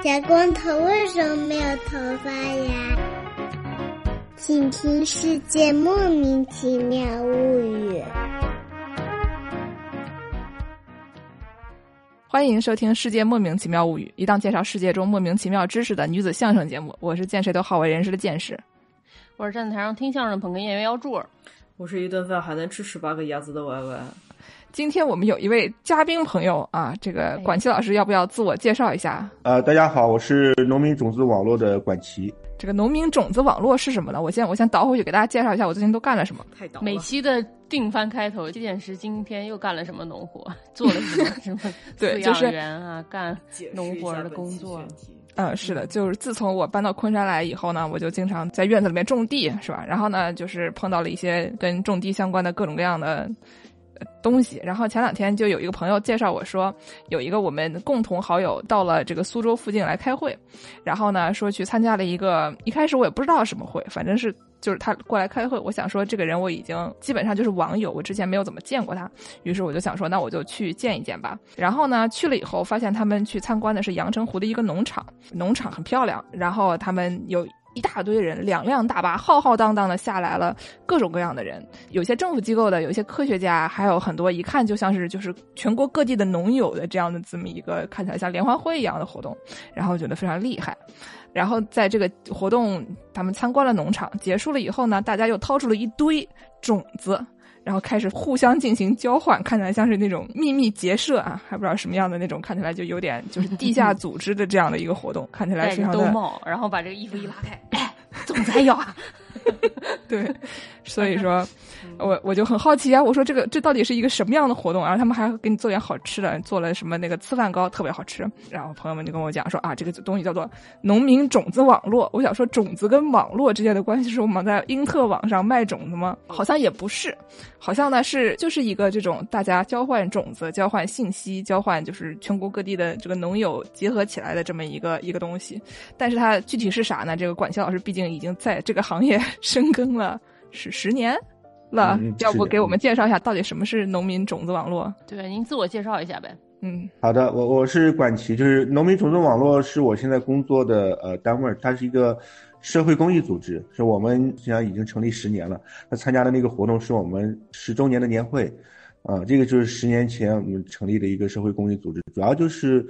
小光头为什么没有头发呀？请听《世界莫名其妙物语》。欢迎收听《世界莫名其妙物语》，一档介绍世界中莫名其妙知识的女子相声节目。我是见谁都好为人师的见识，我是站在台上听相声捧哏演员姚柱儿，我是一顿饭还能吃十八个鸭子的歪歪。今天我们有一位嘉宾朋友啊，这个管齐老师要不要自我介绍一下？呃，大家好，我是农民种子网络的管齐。这个农民种子网络是什么呢？我先我先倒回去给大家介绍一下，我最近都干了什么。太倒。每期的定番开头，这件事今天又干了什么农活？做了什么什么对，就是人啊，干农活的工作。嗯，是的，就是自从我搬到昆山来以后呢，我就经常在院子里面种地，是吧？然后呢，就是碰到了一些跟种地相关的各种各样的。东西，然后前两天就有一个朋友介绍我说，有一个我们共同好友到了这个苏州附近来开会，然后呢说去参加了一个，一开始我也不知道什么会，反正是就是他过来开会，我想说这个人我已经基本上就是网友，我之前没有怎么见过他，于是我就想说那我就去见一见吧。然后呢去了以后，发现他们去参观的是阳澄湖的一个农场，农场很漂亮，然后他们有。一大堆人，两辆大巴浩浩荡荡的下来了，各种各样的人，有些政府机构的，有些科学家，还有很多一看就像是就是全国各地的农友的这样的这么一个看起来像联欢会一样的活动，然后觉得非常厉害。然后在这个活动，他们参观了农场，结束了以后呢，大家又掏出了一堆种子。然后开始互相进行交换，看起来像是那种秘密结社啊，还不知道什么样的那种，看起来就有点就是地下组织的这样的一个活动，看起来非常的。兜帽，然后把这个衣服一拉开，哎，总裁要啊。对，所以说，我我就很好奇啊，我说这个这到底是一个什么样的活动？然后他们还给你做点好吃的，做了什么那个粢饭糕，特别好吃。然后朋友们就跟我讲说啊，这个东西叫做农民种子网络。我想说，种子跟网络之间的关系是我们在英特网上卖种子吗？好像也不是，好像呢是就是一个这种大家交换种子、交换信息、交换就是全国各地的这个农友结合起来的这么一个一个东西。但是它具体是啥呢？这个管校老师毕竟已经在这个行业。深耕了是十年了，要不给我们介绍一下到底什么是农民种子网络？对，您自我介绍一下呗。嗯，好的，我我是管齐，就是农民种子网络是我现在工作的呃单位，它是一个社会公益组织，是我们实际上已经成立十年了。他参加的那个活动是我们十周年的年会，啊，这个就是十年前我们成立的一个社会公益组织，主要就是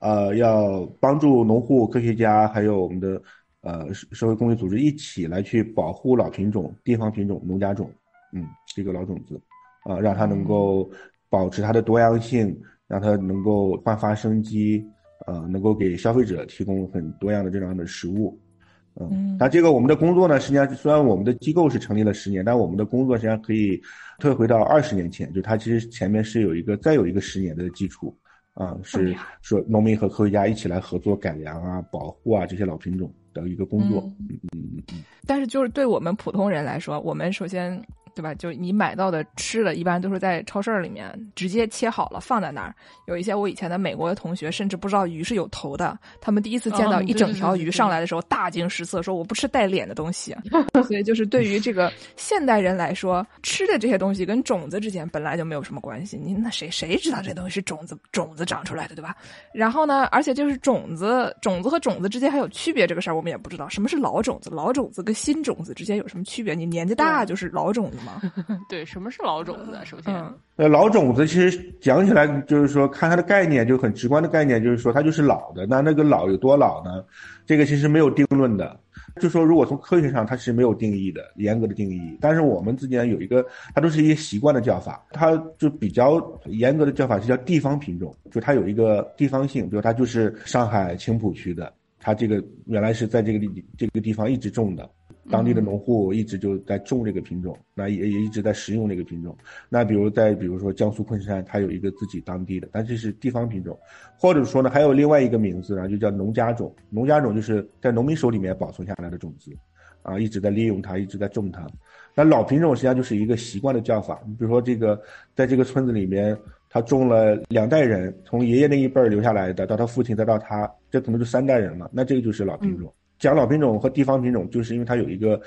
呃要帮助农户、科学家还有我们的。呃，社会公益组织一起来去保护老品种、地方品种、农家种，嗯，这个老种子，啊，让它能够保持它的多样性，让它能够焕发生机，呃，能够给消费者提供很多样的这样的食物，嗯，那这个我们的工作呢，实际上虽然我们的机构是成立了十年，但我们的工作实际上可以退回到二十年前，就它其实前面是有一个再有一个十年的基础，啊，是说农民和科学家一起来合作改良啊、保护啊这些老品种。的一个工作，嗯嗯嗯，但是就是对我们普通人来说，我们首先。对吧？就你买到的吃的，一般都是在超市里面直接切好了放在那儿。有一些我以前的美国的同学，甚至不知道鱼是有头的。他们第一次见到一整条鱼上来的时候，大惊失色，说：“我不吃带脸的东西。”所以，就是对于这个现代人来说，吃的这些东西跟种子之间本来就没有什么关系。你那谁谁知道这东西是种子种子长出来的，对吧？然后呢，而且就是种子种子和种子之间还有区别，这个事儿我们也不知道。什么是老种子？老种子跟新种子之间有什么区别？你年纪大就是老种子。对，什么是老种子？首先，呃，老种子其实讲起来就是说，看它的概念就很直观的概念，就是说它就是老的。那那个老有多老呢？这个其实没有定论的。就说如果从科学上，它是没有定义的，严格的定义。但是我们之间有一个，它都是一些习惯的叫法。它就比较严格的叫法是叫地方品种，就它有一个地方性，比如它就是上海青浦区的，它这个原来是在这个地这个地方一直种的。当地的农户一直就在种这个品种，那也也一直在食用这个品种。那比如在比如说江苏昆山，它有一个自己当地的，但这是地方品种，或者说呢还有另外一个名字呢，就叫农家种。农家种就是在农民手里面保存下来的种子，啊，一直在利用它，一直在种它。那老品种实际上就是一个习惯的叫法。你比如说这个，在这个村子里面，他种了两代人，从爷爷那一辈儿留下来的，到他父亲，再到他，这可能就三代人了。那这个就是老品种。讲老品种和地方品种，就是因为它有一个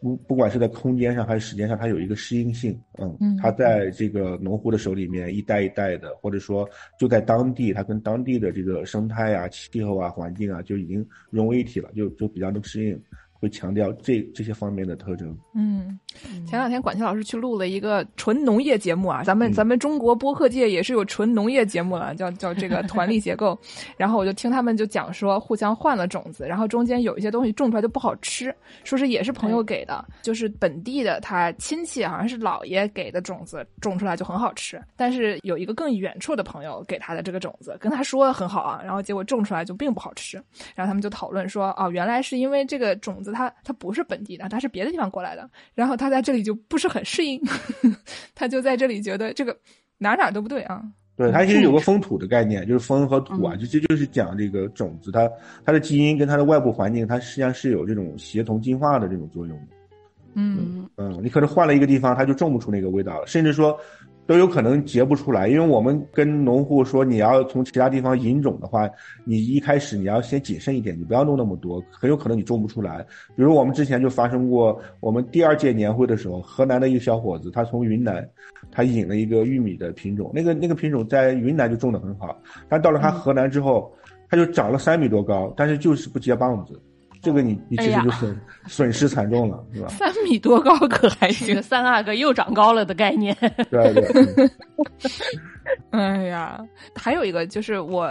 不不管是在空间上还是时间上，它有一个适应性。嗯，它在这个农户的手里面一代一代的，或者说就在当地，它跟当地的这个生态啊、气候啊、环境啊就已经融为一体了，就就比较能适应。会强调这这些方面的特征。嗯，前两天管清老师去录了一个纯农业节目啊，咱们咱们中国播客界也是有纯农业节目了，叫叫这个 团力结构。然后我就听他们就讲说，互相换了种子，然后中间有一些东西种出来就不好吃，说是也是朋友给的，就是本地的他亲戚好像是姥爷给的种子，种出来就很好吃。但是有一个更远处的朋友给他的这个种子，跟他说很好啊，然后结果种出来就并不好吃。然后他们就讨论说，哦，原来是因为这个种子。他他不是本地的，他是别的地方过来的，然后他在这里就不是很适应，他就在这里觉得这个哪哪都不对啊。对，它其实有个风土的概念，就是风和土啊，就这就是讲这个种子，它它的基因跟它的外部环境，它实际上是有这种协同进化的这种作用的。嗯嗯，你可能换了一个地方，它就种不出那个味道了，甚至说。都有可能结不出来，因为我们跟农户说，你要从其他地方引种的话，你一开始你要先谨慎一点，你不要弄那么多，很有可能你种不出来。比如我们之前就发生过，我们第二届年会的时候，河南的一个小伙子，他从云南，他引了一个玉米的品种，那个那个品种在云南就种的很好，但到了他河南之后，他就长了三米多高，但是就是不结棒子。这个你你其实就损损失惨重了，是吧？三米多高可还行，三阿哥又长高了的概念。对对。哎呀，还有一个就是我。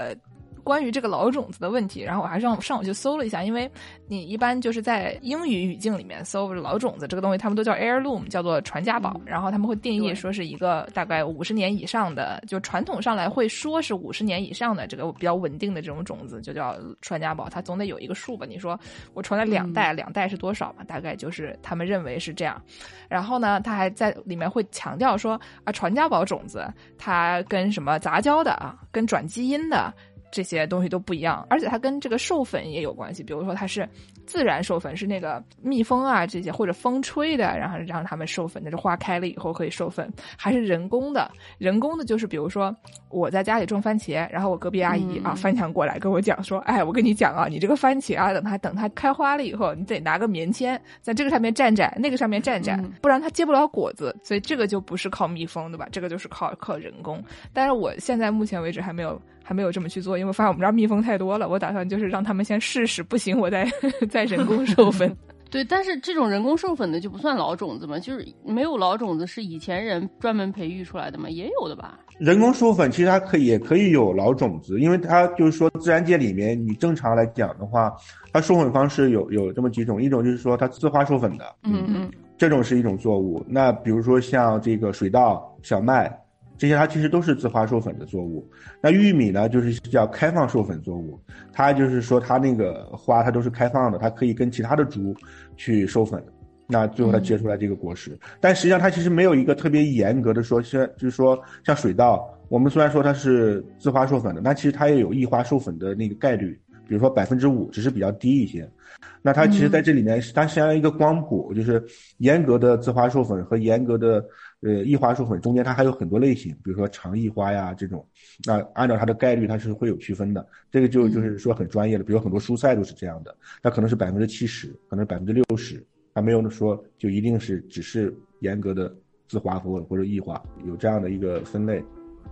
关于这个老种子的问题，然后我还上上网去搜了一下，因为你一般就是在英语语境里面搜老种子这个东西，他们都叫 heirloom，叫做传家宝，然后他们会定义说是一个大概五十年以上的，就传统上来会说是五十年以上的这个比较稳定的这种种子就叫传家宝，它总得有一个数吧？你说我传了两代，两代是多少嘛？大概就是他们认为是这样。然后呢，他还在里面会强调说啊，传家宝种子它跟什么杂交的啊，跟转基因的。这些东西都不一样，而且它跟这个授粉也有关系。比如说，它是自然授粉，是那个蜜蜂啊这些或者风吹的，然后让它们授粉，那是花开了以后可以授粉；还是人工的，人工的就是比如说我在家里种番茄，然后我隔壁阿姨啊翻墙过来跟我讲说：“哎，我跟你讲啊，你这个番茄啊，等它等它开花了以后，你得拿个棉签在这个上面蘸蘸，那个上面蘸蘸，不然它结不了果子。所以这个就不是靠蜜蜂，对吧？这个就是靠靠人工。但是我现在目前为止还没有。”还没有这么去做，因为发现我们这儿蜜蜂太多了。我打算就是让他们先试试，不行我再再 人工授粉。对，但是这种人工授粉的就不算老种子嘛？就是没有老种子是以前人专门培育出来的嘛？也有的吧？人工授粉其实它可以也可以有老种子，因为它就是说自然界里面你正常来讲的话，它授粉方式有有这么几种，一种就是说它自花授粉的，嗯嗯，这种是一种作物。那比如说像这个水稻、小麦。这些它其实都是自花授粉的作物，那玉米呢，就是叫开放授粉作物，它就是说它那个花它都是开放的，它可以跟其他的株去授粉，那最后它结出来这个果实。但实际上它其实没有一个特别严格的说，像就是说像水稻，我们虽然说它是自花授粉的，但其实它也有异花授粉的那个概率，比如说百分之五，只是比较低一些。那它其实在这里面，它相当于一个光谱，就是严格的自花授粉和严格的。呃，异花授粉中间它还有很多类型，比如说长异花呀这种，那按照它的概率它是会有区分的。这个就就是说很专业的，比如很多蔬菜都是这样的，它可能是百分之七十，可能百分之六十，还没有说就一定是只是严格的自花或或者异花，有这样的一个分类。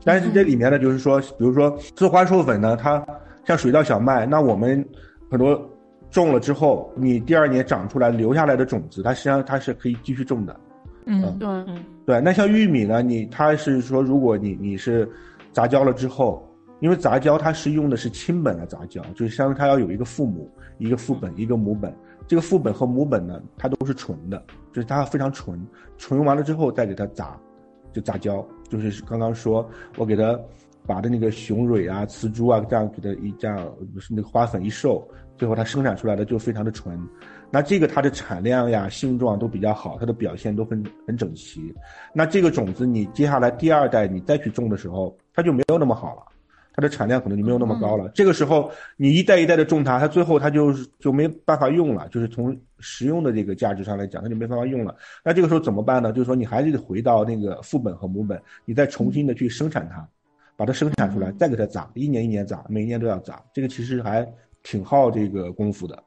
但是这里面呢，就是说，比如说自花授粉呢，它像水稻、小麦，那我们很多种了之后，你第二年长出来留下来的种子，它实际上它是可以继续种的。嗯，对，嗯，对，那像玉米呢？你它是说，如果你你是杂交了之后，因为杂交它是用的是亲本的杂交，就是相当于它要有一个父母、一个父本、一个母本。这个父本和母本呢，它都是纯的，就是它非常纯。纯完了之后再给它杂，就杂交，就是刚刚说我给它把的那个雄蕊啊、雌株啊这样给它一这样，是那个花粉一授，最后它生产出来的就非常的纯。那这个它的产量呀、性状都比较好，它的表现都很很整齐。那这个种子你接下来第二代你再去种的时候，它就没有那么好了，它的产量可能就没有那么高了。这个时候你一代一代的种它，它最后它就就没办法用了，就是从实用的这个价值上来讲，它就没办法用了。那这个时候怎么办呢？就是说你还是得回到那个父本和母本，你再重新的去生产它，把它生产出来，再给它杂，一年一年杂，每年都要杂。这个其实还挺耗这个功夫的。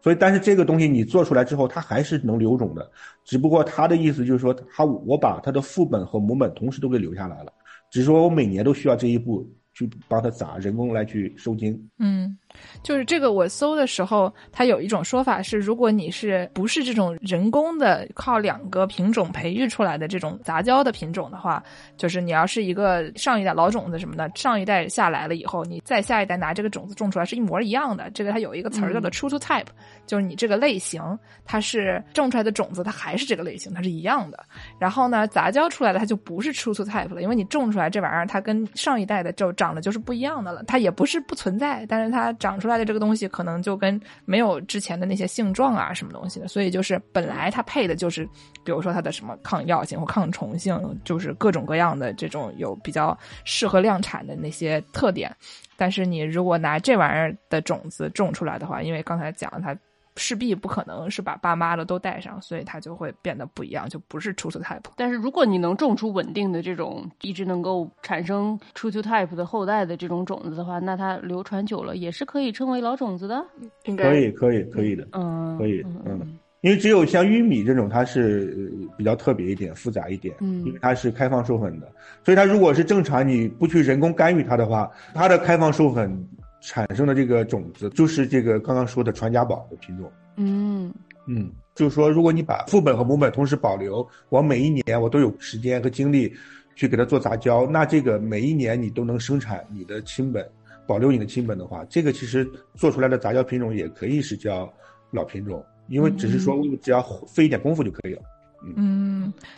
所以，但是这个东西你做出来之后，它还是能留种的，只不过他的意思就是说，他我把它的副本和母本同时都给留下来了，只是说我每年都需要这一步去帮它砸人工来去收精。嗯，就是这个我搜的时候，它有一种说法是，如果你是不是这种人工的靠两个品种培育出来的这种杂交的品种的话，就是你要是一个上一代老种子什么的，上一代下来了以后，你再下一代拿这个种子种出来是一模一样的。这个它有一个词儿叫做 true to type，、就是你这个类型它是种出来的种子，它还是这个类型，它是一样的。然后呢，杂交出来的它就不是 true to type 了，因为你种出来这玩意儿，它跟上一代的就长得就是不一样的了。它也不是不存在，但是它长出来的这个东西可能就跟没有之前的那些性状啊什么东西的，所以就是本来它配的就是，比如说它的什么抗药性或抗虫性，就是各种各样的这种有比较适合量产的那些特点。但是你如果拿这玩意儿的种子种出来的话，因为刚才讲了它。势必不可能是把爸妈的都带上，所以它就会变得不一样，就不是 true to type。但是如果你能种出稳定的这种一直能够产生 true to type 的后代的这种种子的话，那它流传久了也是可以称为老种子的。应该可以，可以，可以的，嗯，可以，嗯嗯。因为只有像玉米这种，它是呃比较特别一点、复杂一点，嗯因为它是开放授粉的，所以它如果是正常你不去人工干预它的话，它的开放授粉产生的这个种子就是这个刚刚说的传家宝的品种。嗯嗯，就是说，如果你把父本和母本同时保留，我每一年我都有时间和精力去给它做杂交，那这个每一年你都能生产你的亲本，保留你的亲本的话，这个其实做出来的杂交品种也可以是叫老品种，因为只是说只要费一点功夫就可以了。嗯，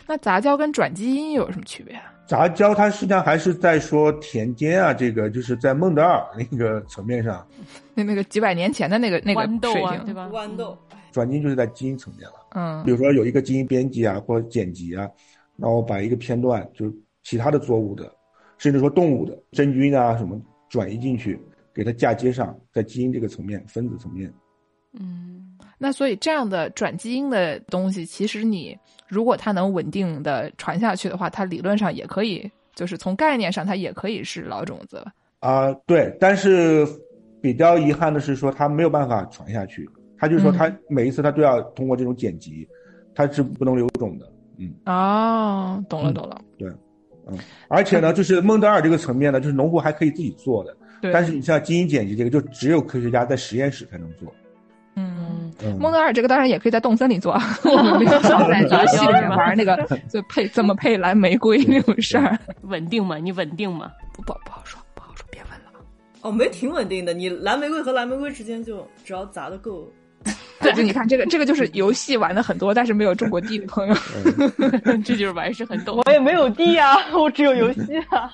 那杂交跟转基因有什么区别啊？杂交它实际上还是在说田间啊，这个就是在孟德尔那个层面上，那 那个几百年前的那个那个豌豆啊，水平，对吧？豌豆，转基因就是在基因层面了。嗯比如说有一个基因编辑啊，或者剪辑啊，然后把一个片段，就是其他的作物的，甚至说动物的真菌啊什么转移进去，给它嫁接上，在基因这个层面、分子层面。嗯，那所以这样的转基因的东西，其实你如果它能稳定的传下去的话，它理论上也可以，就是从概念上它也可以是老种子了。啊、对，但是比较遗憾的是说它没有办法传下去，它就是说它每一次它都要通过这种剪辑，它是不能留种的。嗯，哦，懂了嗯懂了，而且呢，就是孟德尔这个层面呢，就是农户还可以自己做的，对，但是你像基因剪辑这个，就只有科学家在实验室才能做。嗯。蒙，德尔这个当然也可以在动森里做，我们没有少在游戏里面玩那个就配怎么配蓝玫瑰那种事儿，稳定吗，你稳定吗。不不不好说，不好说，别问了。哦，没挺稳定的。你蓝玫瑰和蓝玫瑰之间就只要砸的够，对，就你看这个这个就是游戏玩的很多，但是没有种过地的朋友。这就是玩是很懂。我也没有地啊，我只有游戏啊。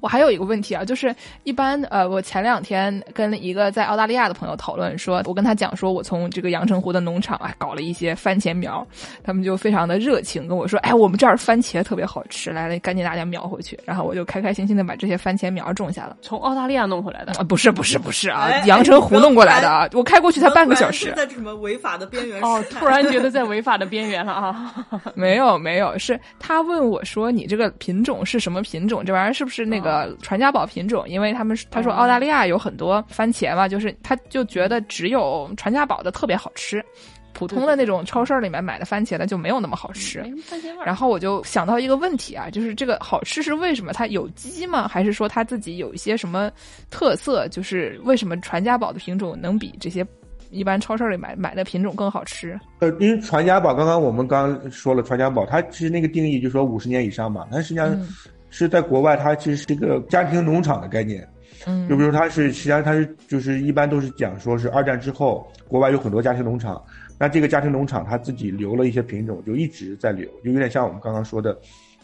我还有一个问题啊，就是一般呃，我前两天跟一个在澳大利亚的朋友讨论说，我跟他讲说，我从这个阳澄湖的农场啊搞了一些番茄苗，他们就非常的热情跟我说，哎，我们这儿番茄特别好吃，来了，赶紧大家苗回去。然后我就开开心心的把这些番茄苗种下了。从澳大利亚弄回来的，啊，不是不是不是啊哎，阳澄湖弄过来的啊，我开过去才半个小时是。在什么违法的边缘哦，突然觉得在违法的边缘了啊！没有没有，是他问我说你这个品种是什么品种？这玩意儿是不是那个传家宝品种？因为他们他说澳大利亚有很多番茄嘛，就是他就觉得只有传家宝的特别好吃，普通的那种超市里面买的番茄呢就没有那么好吃没。番茄味。然后我就想到一个问题啊，就是这个好吃是为什么？它有机吗？还是说它自己有一些什么特色？就是为什么传家宝的品种能比这些一般超市里买买的品种更好吃？呃，因为传家宝，刚刚我们刚刚说了，传家宝它其实那个定义就是说五十年以上嘛，但实际上嗯是在国外，它其实是一个家庭农场的概念。嗯就比如它是，实际上它是就是一般都是讲说是二战之后，国外有很多家庭农场，那这个家庭农场它自己留了一些品种，就一直在留，就有点像我们刚刚说的，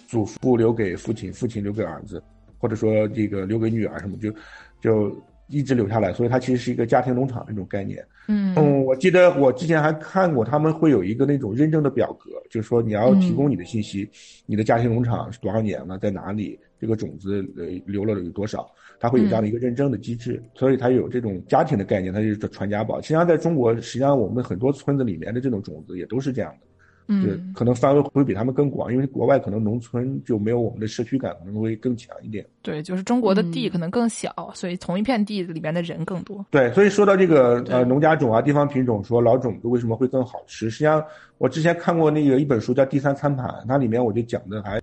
祖父留给父亲，父亲留给儿子，或者说这个留给女儿什么，就就一直留下来，所以它其实是一个家庭农场那种概念。嗯嗯，我记得我之前还看过，他们会有一个那种认证的表格，就是说你要提供你的信息，你的家庭农场是多少年了，在哪里，这个种子呃留了有多少，它会有这样的一个认证的机制，所以它有这种家庭的概念，它就是传家宝。实际上在中国，实际上我们很多村子里面的这种种子也都是这样的，对嗯，可能范围会比他们更广，因为国外可能农村就没有我们的社区感可能会更强一点。对，就是中国的地嗯可能更小，所以同一片地里面的人更多。对，所以说到这个呃农家种啊、地方品种，说老种子为什么会更好吃？实际上，我之前看过那个一本书叫《第三餐盘》，它里面我就讲的还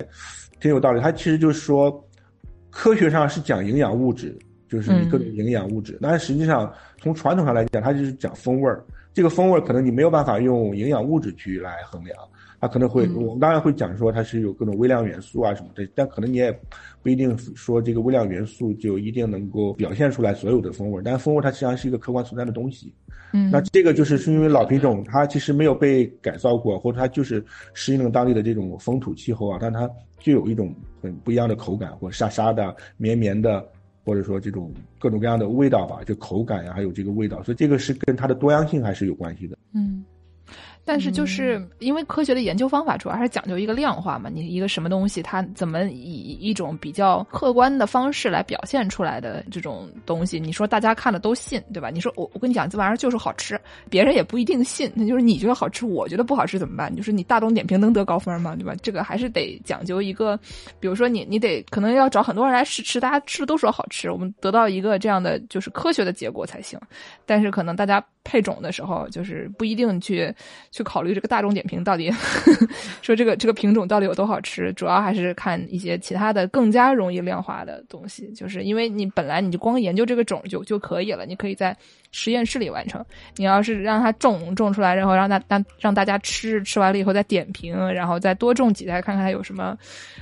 挺有道理。它其实就是说，科学上是讲营养物质，就是各种嗯营养物质，但是实际上从传统上来讲，它就是讲风味儿。这个风味可能你没有办法用营养物质去来衡量，它可能会，嗯我们当然会讲说它是有各种微量元素啊什么的，但可能你也不一定说这个微量元素就一定能够表现出来所有的风味儿，但风味它实际上是一个客观存在的东西。嗯，那这个就是是因为老品种它其实没有被改造过，或者它就是适应了当地的这种风土气候啊，但它就有一种很不一样的口感，或沙沙的、绵绵的，或者说这种各种各样的味道吧，就口感呀、还有这个味道，所以这个是跟它的多样性还是有关系的。嗯，但是就是因为科学的研究方法主要还是讲究一个量化嘛，你一个什么东西，它怎么以一种比较客观的方式来表现出来的这种东西，你说大家看了都信，对吧？你说我我跟你讲这玩意儿就是好吃，别人也不一定信，那就是你觉得好吃，我觉得不好吃怎么办？就是你大众点评能得高分吗？对吧？这个还是得讲究一个，比如说你你得可能要找很多人来试吃，大家吃的都说好吃，我们得到一个这样的就是科学的结果才行。但是可能大家配种的时候，就是不一定去去考虑这个大众点评到底 说这个这个品种到底有多好吃，主要还是看一些其他的更加容易量化的东西。就是因为你本来你就光研究这个种就就可以了，你可以在实验室里完成。你要是让它种种出来，然后让大让让大家吃，吃完了以后再点评，然后再多种几代看看它有什么，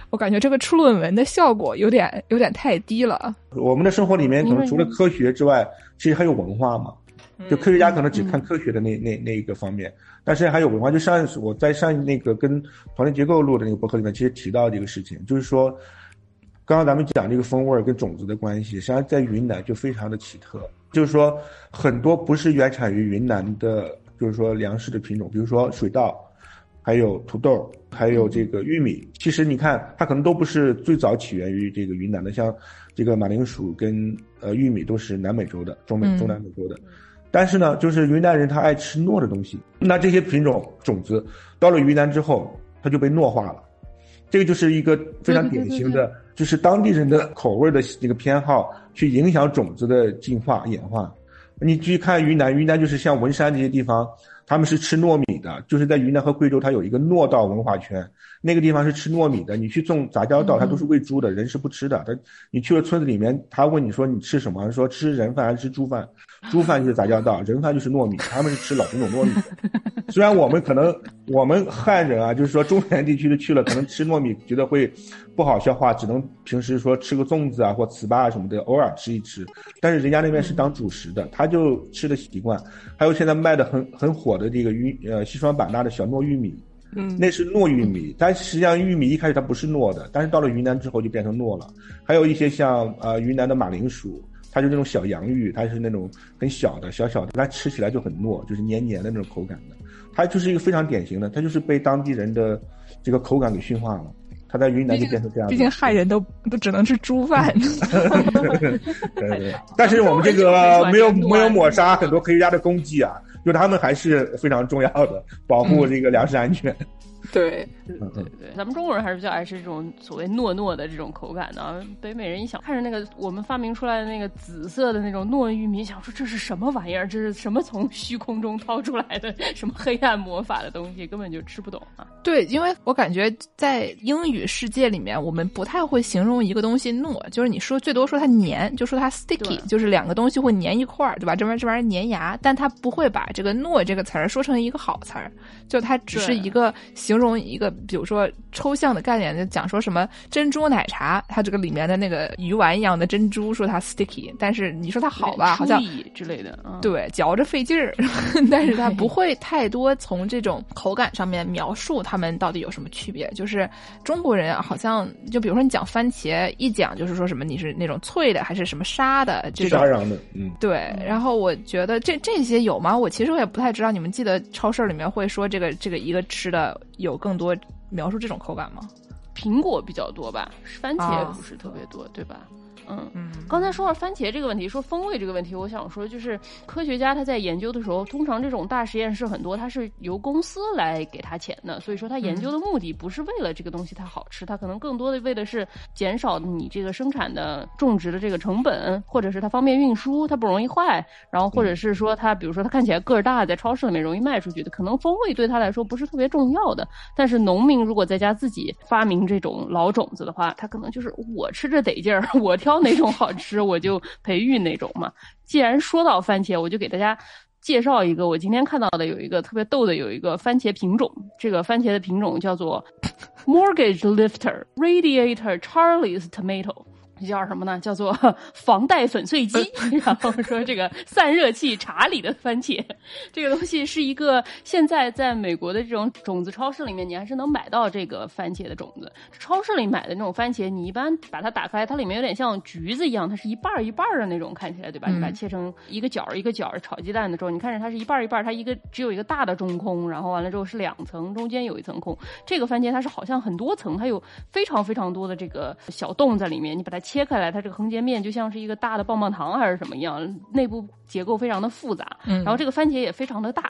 我感觉这个出论文的效果有点有点太低了。我们的生活里面可能除了科学之外，其实还有文化嘛。就科学家可能只看科学的那那那一个方面，但是还有文化。就上我在上那个跟团队结构录的那个博客里面，其实提到这个事情，就是说，刚刚咱们讲这个风味儿跟种子的关系，实际上在云南就非常的奇特。就是说，很多不是原产于云南的，就是说粮食的品种，比如说水稻，还有土豆，还有这个玉米。其实你看，它可能都不是最早起源于这个云南的，像这个马铃薯跟呃玉米都是南美洲的，中美嗯中南美洲的。但是呢，就是云南人他爱吃糯的东西，那这些品种种子到了云南之后，它就被糯化了。这个就是一个非常典型的，就是当地人的口味的这个偏好去影响种子的进化演化。你去看云南，云南就是像文山这些地方，他们是吃糯米的，就是在云南和贵州，它有一个糯稻文化圈，那个地方是吃糯米的。你去种杂交稻，它都是喂猪的，人是不吃的。他你去了村子里面，他问你说你吃什么？说吃人饭还是吃猪饭？猪饭就是杂交稻，人饭就是糯米，他们是吃老品种糯米的。虽然我们可能我们汉人啊，就是说中原地区的去了，可能吃糯米觉得会不好消化，只能平时说吃个粽子啊或糍粑啊什么的，偶尔吃一吃。但是人家那边是当主食的，他就吃的习惯。还有现在卖的很很火的这个玉呃西双版纳的小糯玉米，嗯那是糯玉米，但实际上玉米一开始它不是糯的，但是到了云南之后就变成糯了。还有一些像呃云南的马铃薯，它就是那种小洋芋，它是那种很小的小小的，它吃起来就很糯，就是黏黏的那种口感的。它就是一个非常典型的，它就是被当地人的这个口感给驯化了。它在云南就变成这样子。毕竟汉人都都只能吃猪饭。对对，但是我们这个没有没有抹杀很多科学家的功绩啊，就他们还是非常重要的，保护这个粮食安全。对，对对对，咱们中国人还是比较爱吃这种所谓糯糯的这种口感的啊。北美人一想看着那个我们发明出来的那个紫色的那种糯玉米，想说这是什么玩意儿？这是什么从虚空中掏出来的什么黑暗魔法的东西？根本就吃不懂啊。对，因为我感觉在英语世界里面，我们不太会形容一个东西糯，就是你说最多说它黏，就说它 sticky，就是两个东西会粘一块儿，对吧？这玩意儿这玩意儿粘牙，但它不会把这个糯这个词儿说成一个好词儿，就它只是一个形容一个，比如说抽象的概念，就讲说什么珍珠奶茶，它这个里面的那个鱼丸一样的珍珠，说它 sticky，但是你说它好吧，好像之类的，嗯、对，嚼着费劲儿，但是它不会太多从这种口感上面描述它们到底有什么区别。就是中国人好像，就比如说你讲番茄，一讲就是说什么你是那种脆的还是什么沙的这种沙瓤的，嗯，对。然后我觉得这这些有吗？我其实我也不太知道。你们记得超市里面会说这个这个一个吃的有更多描述这种口感吗？苹果比较多吧，番茄啊不是特别多，对吧？嗯，嗯，刚才说到番茄这个问题，说风味这个问题，我想说就是科学家他在研究的时候，通常这种大实验室很多，它是由公司来给他钱的，所以说他研究的目的不是为了这个东西它好吃，它可能更多的为的是减少你这个生产的种植的这个成本，或者是它方便运输，它不容易坏，然后或者是说它比如说它看起来个儿大，在超市里面容易卖出去的，可能风味对他来说不是特别重要的。但是农民如果在家自己发明这种老种子的话，他可能就是我吃着得劲儿，我挑哪种好吃，我就培育哪种嘛。既然说到番茄，我就给大家介绍一个我今天看到的有一个特别逗的，有一个番茄品种。这个番茄的品种叫做 Mortgage Lifter Radiator Charlie's Tomato。这叫什么呢？叫做 房贷粉碎机。然后说这个散热器查理的番茄，这个东西是一个现在在美国的这种种子超市里面，你还是能买到这个番茄的种子。超市里买的那种番茄，你一般把它打开，它里面有点像橘子一样，它是一半一半的那种，看起来对吧？嗯你把它切成一个角一个角炒鸡蛋的时候，你看着它是一半一半，它一个只有一个大的中空，然后完了之后是两层，中间有一层空。这个番茄它是好像很多层，它有非常非常多的这个小洞在里面，你把它切开来，它这个横截面就像是一个大的棒棒糖还是什么一样，内部结构非常的复杂。嗯然后这个番茄也非常的大。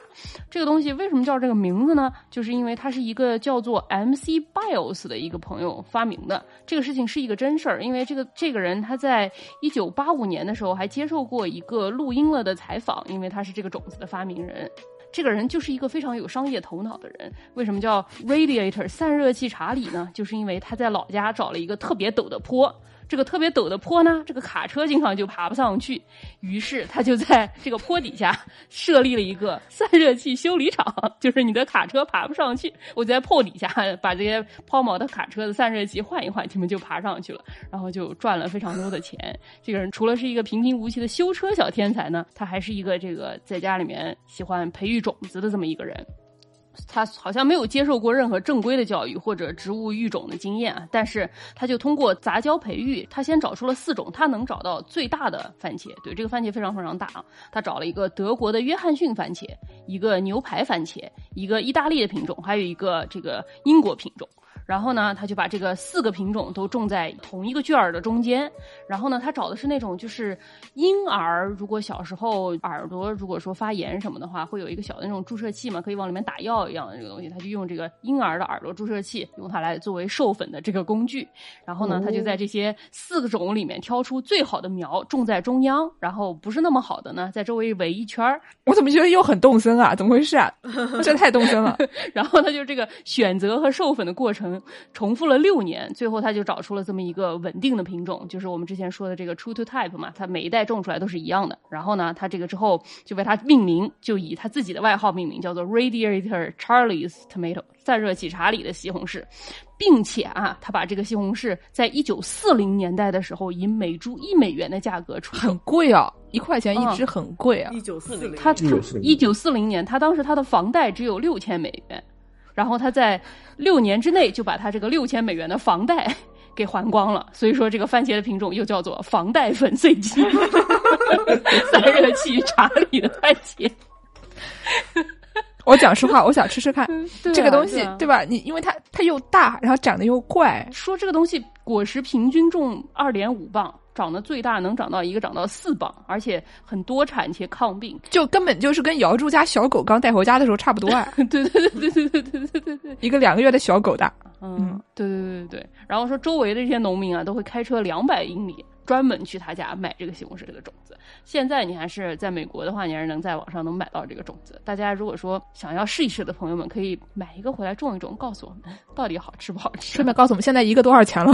这个东西为什么叫这个名字呢？就是因为它是一个叫做 MC Bios 的一个朋友发明的。这个事情是一个真事儿，因为这个这个人他在一九八五年的时候还接受过一个录音了的采访，因为他是这个种子的发明人。这个人就是一个非常有商业头脑的人。为什么叫 Radiator 散热器查理呢？就是因为他在老家找了一个特别陡的坡。这个特别陡的坡呢，这个卡车经常就爬不上去，于是他就在这个坡底下设立了一个散热器修理厂，就是你的卡车爬不上去，我在坡底下把这些抛锚的卡车的散热器换一换，你们就爬上去了，然后就赚了非常多的钱。这个人除了是一个平平无奇的修车小天才呢，他还是一个这个在家里面喜欢培育种子的这么一个人。他好像没有接受过任何正规的教育或者植物育种的经验啊，但是他就通过杂交培育，他先找出了四种他能找到最大的番茄。对，这个番茄非常非常大啊，他找了一个德国的约翰逊番茄，一个牛排番茄，一个意大利的品种，还有一个这个英国品种。然后呢，他就把这个四个品种都种在同一个卷儿的中间。然后呢，他找的是那种就是婴儿，如果小时候耳朵如果说发炎什么的话，会有一个小的那种注射器嘛，可以往里面打药一样的这个东西。他就用这个婴儿的耳朵注射器，用它来作为授粉的这个工具。然后呢，他就在这些四个种里面挑出最好的苗种在中央，然后不是那么好的呢，在周围围一圈儿。我怎么觉得又很动森啊？怎么回事啊？这太动森了。然后他就这个选择和授粉的过程重复了六年，最后他就找出了这么一个稳定的品种，就是我们之前说的这个 true to type 嘛，它每一代种出来都是一样的。然后呢，他这个之后就为它命名，就以他自己的外号命名，叫做 Radiator Charlie's Tomato 散热器查理的西红柿。并且啊，他把这个西红柿在一九四零年代的时候以每株一美元的价格出很。贵啊，一块钱一只，很贵啊。一九四零，他1940一九四零年，他当时他的房贷只有六千美元，然后他在六年之内就把他这个六千美元的房贷给还光了。所以说，这个番茄的品种又叫做房贷粉碎机，散热器查理的番茄。我讲实话，我想吃吃看这个东西对啊，对吧？你因为它它又大，然后长得又怪，说这个东西果实平均重二点五磅，长得最大能长到一个长到四磅，而且很多产且抗病。就根本就是跟姚柱家小狗刚带回家的时候差不多啊，对对对对对对对对对对。一个两个月的小狗大。嗯，对对对对对。然后说周围的这些农民啊，都会开车两百英里，专门去他家买这个西红柿这个种子。现在你还是在美国的话，你还是能在网上能买到这个种子。大家如果说想要试一试的朋友们，可以买一个回来种一种，告诉我们到底好吃不好吃顺。便告诉我们现在一个多少钱了？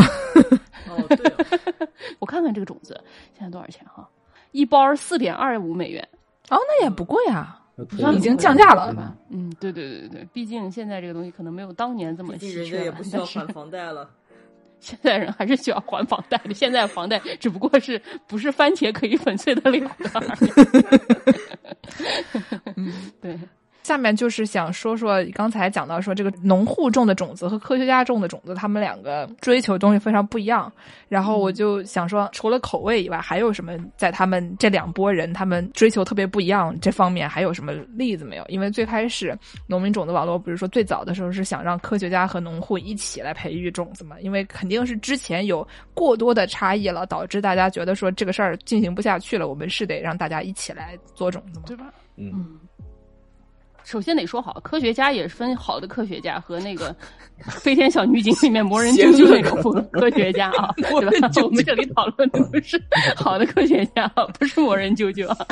哦，对哦，我看看这个种子现在多少钱哈？一包四点二五美元，哦，那也不贵啊。可已经降价了对吧？嗯，对对对对对，毕竟现在这个东西可能没有当年这么稀缺了家也不需要但是还房贷了。现在人还是需要还房贷的，现在房贷只不过是不是番茄可以粉碎得了的而已。对，下面就是想说说刚才讲到说这个农户种的种子和科学家种的种子，他们两个追求的东西非常不一样。然后我就想说，除了口味以外，还有什么在他们这两拨人他们追求特别不一样这方面还有什么例子没有？因为最开始农民种子网络不是说最早的时候是想让科学家和农户一起来培育种子嘛？因为肯定是之前有过多的差异了，导致大家觉得说这个事儿进行不下去了，我们是得让大家一起来做种子嘛，对吧？嗯，嗯，首先得说好，科学家也是分好的科学家和那个 《飞天小女警》里面魔人 啾啾那种科学家啊，对吧？我们这里讨论的不是好的科学家，不是魔人啾啾啊。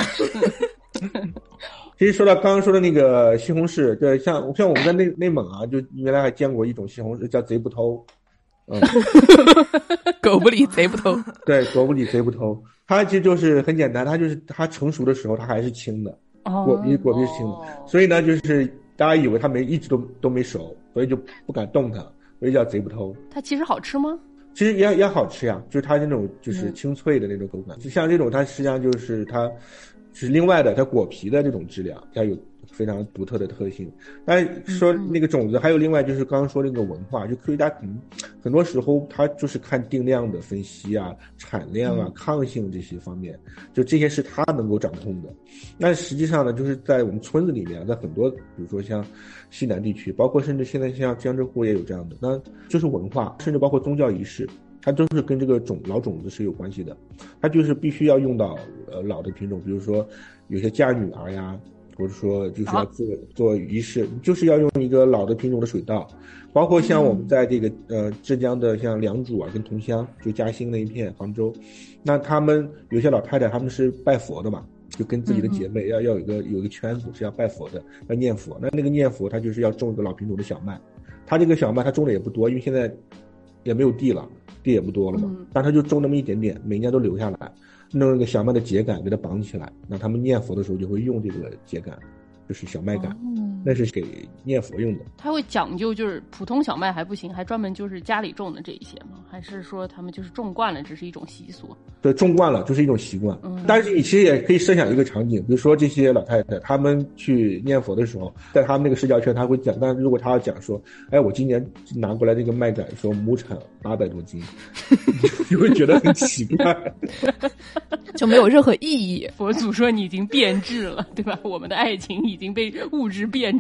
其实说到刚刚说的那个西红柿，对，像像我们在内内蒙啊，就原来还见过一种西红柿叫贼不偷，嗯，狗不理贼不偷。对，狗不理贼不偷，它其实就是很简单，它就是它成熟的时候它还是青的，果皮果皮是青的，所以呢，就是大家以为它没一直都都没熟，所以就不敢动它，所以叫贼不偷。它其实好吃吗？其实也也好吃呀，就是它那种就是清脆的那种口感，就像这种它实际上就是它是另外的，它果皮的这种质量，它有非常独特的特性。但说那个种子，还有另外就是刚刚说那个文化，就科学家可能很多时候他就是看定量的分析啊、产量啊、抗性这些方面，就这些是他能够掌控的。但实际上呢，就是在我们村子里面，在很多比如说像西南地区，包括甚至现在像江浙沪也有这样的，那就是文化，甚至包括宗教仪式。它都是跟这个种老种子是有关系的，它就是必须要用到呃老的品种，比如说有些嫁女儿呀，或者说就是要做、做仪式，就是要用一个老的品种的水稻，包括像我们在这个呃浙江的像良渚啊跟桐乡，就嘉兴那一片杭州，那他们有些老太太他们是拜佛的嘛，就跟自己的姐妹要要有一个有一个圈子是要拜佛的，要念佛，那那个念佛他就是要种一个老品种的小麦，他这个小麦他种的也不多，因为现在也没有地了。地也不多了嘛，但他就种那么一点点，每年都留下来，弄那个小麦的秸秆给它绑起来，那他们念佛的时候就会用这个秸秆，就是小麦秆，那是给念佛用的。他会讲究，就是普通小麦还不行，还专门就是家里种的这一些吗？还是说他们就是种惯了，只是一种习俗？对，种惯了就是一种习惯。但是你其实也可以设想一个场景，比如说这些老太太，她们去念佛的时候，在他们那个社交圈，他会讲。但如果他要讲说，哎，我今年拿过来这个麦秆，说亩产八百多斤，你会觉得很奇怪，就没有任何意义。佛祖说你已经变质了，对吧？我们的爱情已经被物质变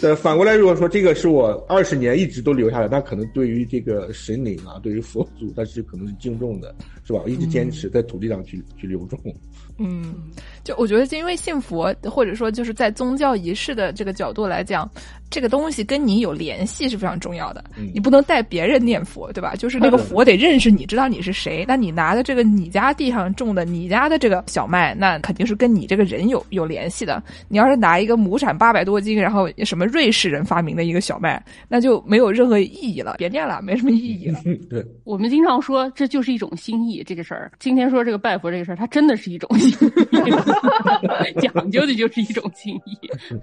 呃，反过来如果说这个是我二十年一直都留下来，那可能对于这个神灵啊，对于佛祖，他是可能是敬重的，是吧？一直坚持在土地上去去留种。嗯，就我觉得，因为信佛，或者说就是在宗教仪式的这个角度来讲，这个东西跟你有联系是非常重要的。你不能带别人念佛，对吧？就是那个佛得认识你，知道你是谁。那你拿的这个你家地上种的你家的这个小麦，那肯定是跟你这个人有有联系的。你要是拿一个亩产八百多斤，然后什么瑞士人发明的一个小麦，那就没有任何意义了，别念了，没什么意义了。对，我们经常说这就是一种心意，这个事儿。今天说这个拜佛这个事儿，它真的是一种心意，讲究的就是一种心意。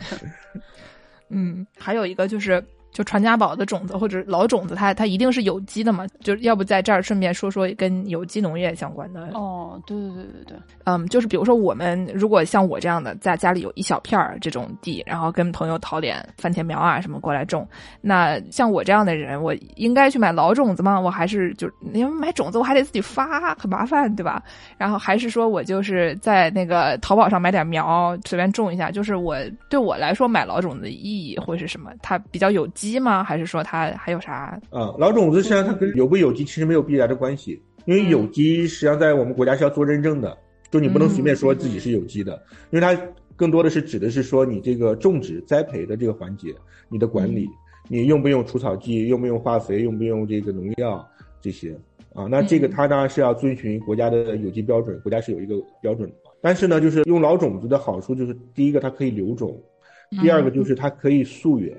嗯，还有一个就是，就传家宝的种子或者老种子，它它一定是有机的嘛？就是要不在这儿顺便说说跟有机农业相关的。哦，对对对对对，嗯，就是比如说我们如果像我这样的，在家里有一小片儿这种地，然后跟朋友淘点番茄苗啊什么过来种，那像我这样的人，我应该去买老种子吗？我还是就因为买种子我还得自己发，很麻烦，对吧？然后还是说我就是在那个淘宝上买点苗，随便种一下。就是我对我来说买老种子的意义会是什么？它比较有机吗？还是说它还有啥？啊，老种子实际上它跟有不有机其实没有必然的关系，因为有机实际上在我们国家是要做认证的，就你不能随便说自己是有机的，因为它更多的是指的是说你这个种植栽培的这个环节，你的管理，你用不用除草剂，用不用化肥，用不用这个农药这些啊，那这个它当然是要遵循国家的有机标准，国家是有一个标准的嘛。但是呢，就是用老种子的好处就是，第一个它可以留种，第二个就是它可以溯源。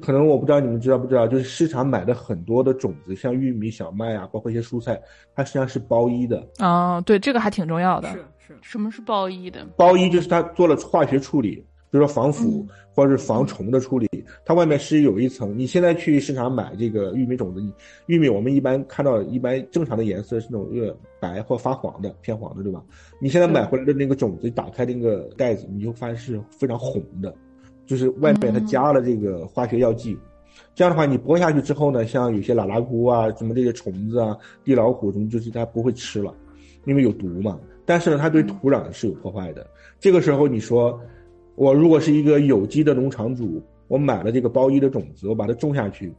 可能我不知道你们知道不知道，就是市场买的很多的种子，像玉米、小麦啊，包括一些蔬菜，它实际上是包衣的。哦，对，这个还挺重要的。是是，什么是包衣的？包衣就是它做了化学处理，比如说防腐或者是防虫的处理，它外面是有一层。你现在去市场买这个玉米种子，你玉米我们一般看到一般正常的颜色是那种越白或发黄的偏黄的，对吧？你现在买回来的那个种子，打开那个袋子，你就发现是非常红的。就是外面它加了这个化学药剂。这样的话，你播下去之后呢，像有些喇喇菇啊、什么这些虫子啊、地老虎什么，就是它不会吃了，因为有毒嘛。但是呢，它对土壤是有破坏的。这个时候你说，我如果是一个有机的农场主，我买了这个包衣的种子，我把它种下去，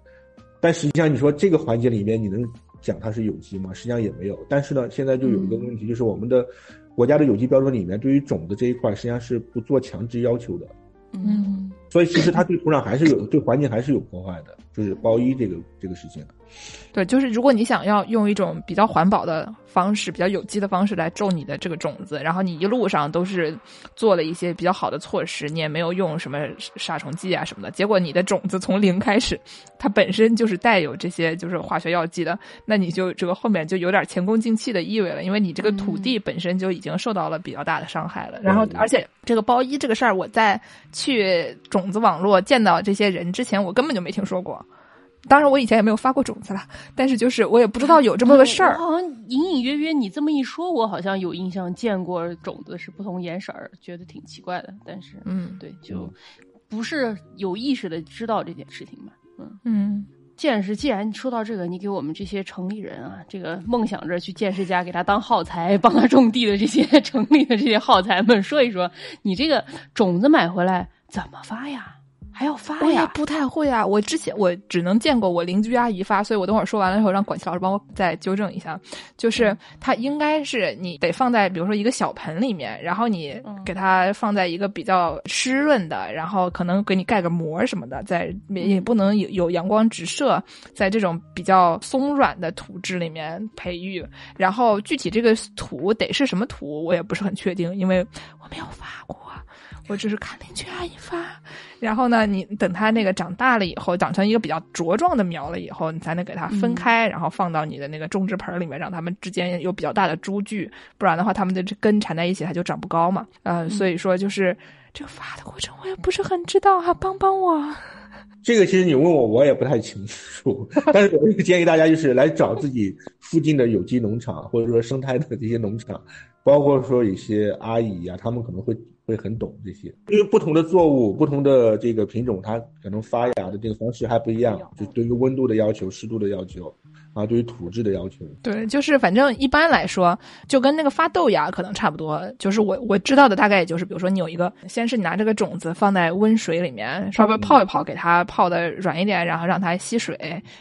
但实际上你说这个环节里面你能讲它是有机吗？实际上也没有。但是呢，现在就有一个问题，就是我们的国家的有机标准里面对于种子这一块实际上是不做强制要求的。嗯，所以其实它对土壤还是有对环境还是有破坏的，就是包衣这个这个事情。对，就是如果你想要用一种比较环保的方式、比较有机的方式来种你的这个种子，然后你一路上都是做了一些比较好的措施，你也没有用什么杀虫剂啊什么的，结果你的种子从零开始，它本身就是带有这些就是化学药剂的，那你就这个后面就有点前功尽弃的意味了，因为你这个土地本身就已经受到了比较大的伤害了。然后，而且这个包衣这个事儿，我在去种子网络见到这些人之前，我根本就没听说过。当然，我以前也没有发过种子了，但是就是我也不知道有这么个事儿。好像隐隐约约，你这么一说，我好像有印象见过种子是不同颜色儿，觉得挺奇怪的。但是，嗯，对，就不是有意识的知道这件事情吧？嗯嗯。见识，既然说到这个，你给我们这些城里人啊，这个梦想着去见识家给他当耗材、帮他种地的这些 城里的这些耗材们，说一说，你这个种子买回来怎么发呀？还要发呀？我也不太会啊。我之前我只能见过我邻居阿姨发，所以我等会儿说完了以后，让管琪老师帮我再纠正一下。就是它应该是你得放在比如说一个小盆里面，然后你给它放在一个比较湿润的，然后可能给你盖个膜什么的，在也不能有有阳光直射，在这种比较松软的土质里面培育。然后具体这个土得是什么土，我也不是很确定，因为我没有发过。我只是看邻居阿姨发，然后呢，你等它那个长大了以后，长成一个比较茁壮的苗了以后，你才能给它分开，然后放到你的那个种植盆里面，让它们之间有比较大的株距，不然的话，它们的根缠在一起，它就长不高嘛。嗯，所以说就是这个发的过程，我也不是很知道哈，帮帮我。这个其实你问我，我也不太清楚，但是我建议大家就是来找自己附近的有机农场，或者说生态的这些农场，包括说一些阿姨呀，他们可能会。会很懂这些，因为不同的作物、不同的这个品种，它可能发芽的这个方式还不一样，就对于温度的要求、湿度的要求。啊，对于土质的要求，对，就是反正一般来说，就跟那个发豆芽可能差不多。就是我我知道的大概也就是，比如说你有一个，先是你拿这个种子放在温水里面稍微泡一泡，给它泡的软一点，然后让它吸水，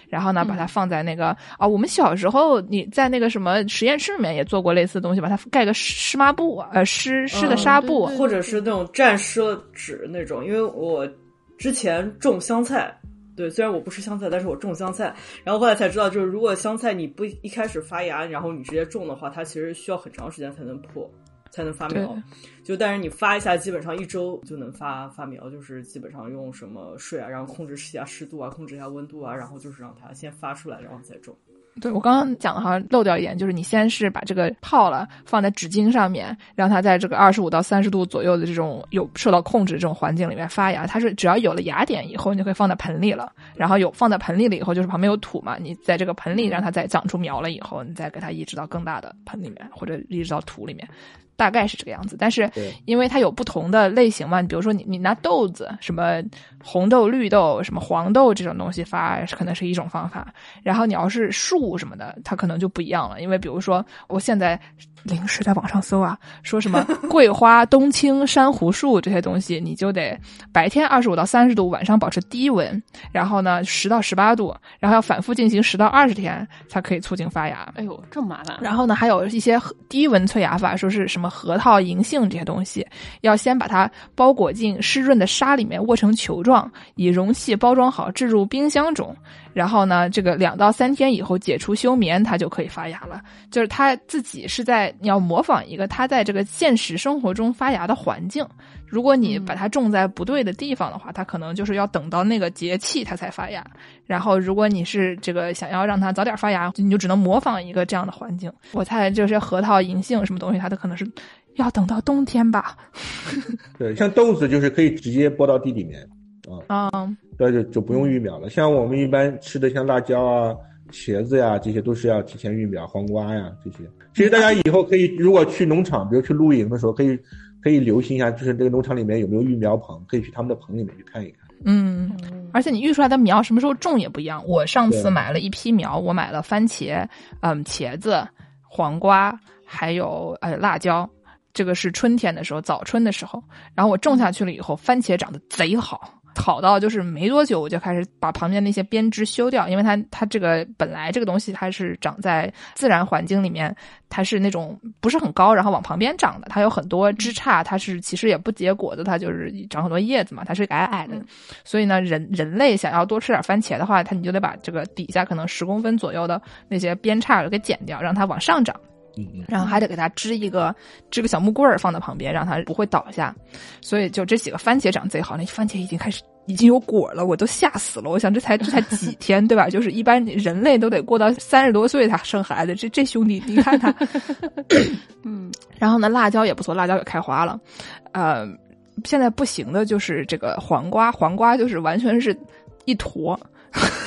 然后呢把它放在那个啊，我们小时候你在那个什么实验室里面也做过类似的东西，把它盖个湿抹布，呃湿湿的纱布，或者是那种蘸湿纸那种。因为我之前种香菜。对，虽然我不吃香菜，但是我种香菜，然后后来才知道，就是如果香菜你不一开始发芽，然后你直接种的话，它其实需要很长时间才能破，才能发苗。就但是你发一下，基本上一周就能发发苗，就是基本上用什么水啊，然后控制一下湿度啊，控制一下温度啊，然后就是让它先发出来，然后再种。对我刚刚讲的好像漏掉一点，就是你先是把这个泡了，放在纸巾上面，让它在这个二十五到三十度左右的这种有受到控制的这种环境里面发芽。它是只要有了芽点以后，你就可以放在盆里了。然后有放在盆里了以后，就是旁边有土嘛，你在这个盆里让它再长出苗了以后，你再给它移植到更大的盆里面，或者移植到土里面。大概是这个样子，但是因为它有不同的类型嘛，比如说你你拿豆子，什么红豆、绿豆、什么黄豆这种东西发，可能是一种方法。然后你要是树什么的，它可能就不一样了，因为比如说我现在临时在网上搜啊，说什么 桂花、冬青、珊瑚树这些东西，你就得白天二十五到三十度，晚上保持低温，然后呢十到十八度，然后要反复进行十到二十天才可以促进发芽。哎呦，这么麻烦。然后呢，还有一些低温催芽法，说是什么。核桃、银杏这些东西，要先把它包裹进湿润的沙里面，握成球状，以容器包装好，置入冰箱中。然后呢，这个两到三天以后解除休眠，它就可以发芽了。就是它自己是在你要模仿一个它在这个现实生活中发芽的环境。如果你把它种在不对的地方的话，它可能就是要等到那个节气它才发芽。然后，如果你是这个想要让它早点发芽，你就只能模仿一个这样的环境。我猜就是核桃、银杏什么东西，它都可能是要等到冬天吧。对，像豆子就是可以直接播到地里面啊，啊，那就就不用育苗了。像我们一般吃的像辣椒啊、茄子呀，这些都是要提前育苗，黄瓜呀这些。其实大家以后可以，如果去农场，比如去露营的时候，可以。可以留心一下，就是这个农场里面有没有育苗棚，可以去他们的棚里面去看一看。嗯，而且你育出来的苗什么时候种也不一样。我上次买了一批苗，我买了番茄、嗯茄子、黄瓜，还有呃辣椒。这个是春天的时候，早春的时候。然后我种下去了以后，番茄长得贼好，好到就是没多久我就开始把旁边那些编织修掉，因为它它这个本来这个东西它是长在自然环境里面，它是那种不是很高，然后往旁边长的，它有很多枝杈，它是其实也不结果子，它就是长很多叶子嘛，它是矮矮的。所以呢，人人类想要多吃点番茄的话，它你就得把这个底下可能十公分左右的那些边杈给剪掉，让它往上长。嗯嗯，然后还得给它支一个支个小木棍儿放在旁边，让它不会倒下。所以就这几个番茄长贼好，那番茄已经开始已经有果了，我都吓死了。我想这才这才几天，对吧？就是一般人类都得过到三十多岁才生孩子，这这兄弟你看他，嗯，然后呢，辣椒也不错，辣椒也开花了。呃，现在不行的就是这个黄瓜，黄瓜就是完全是一坨。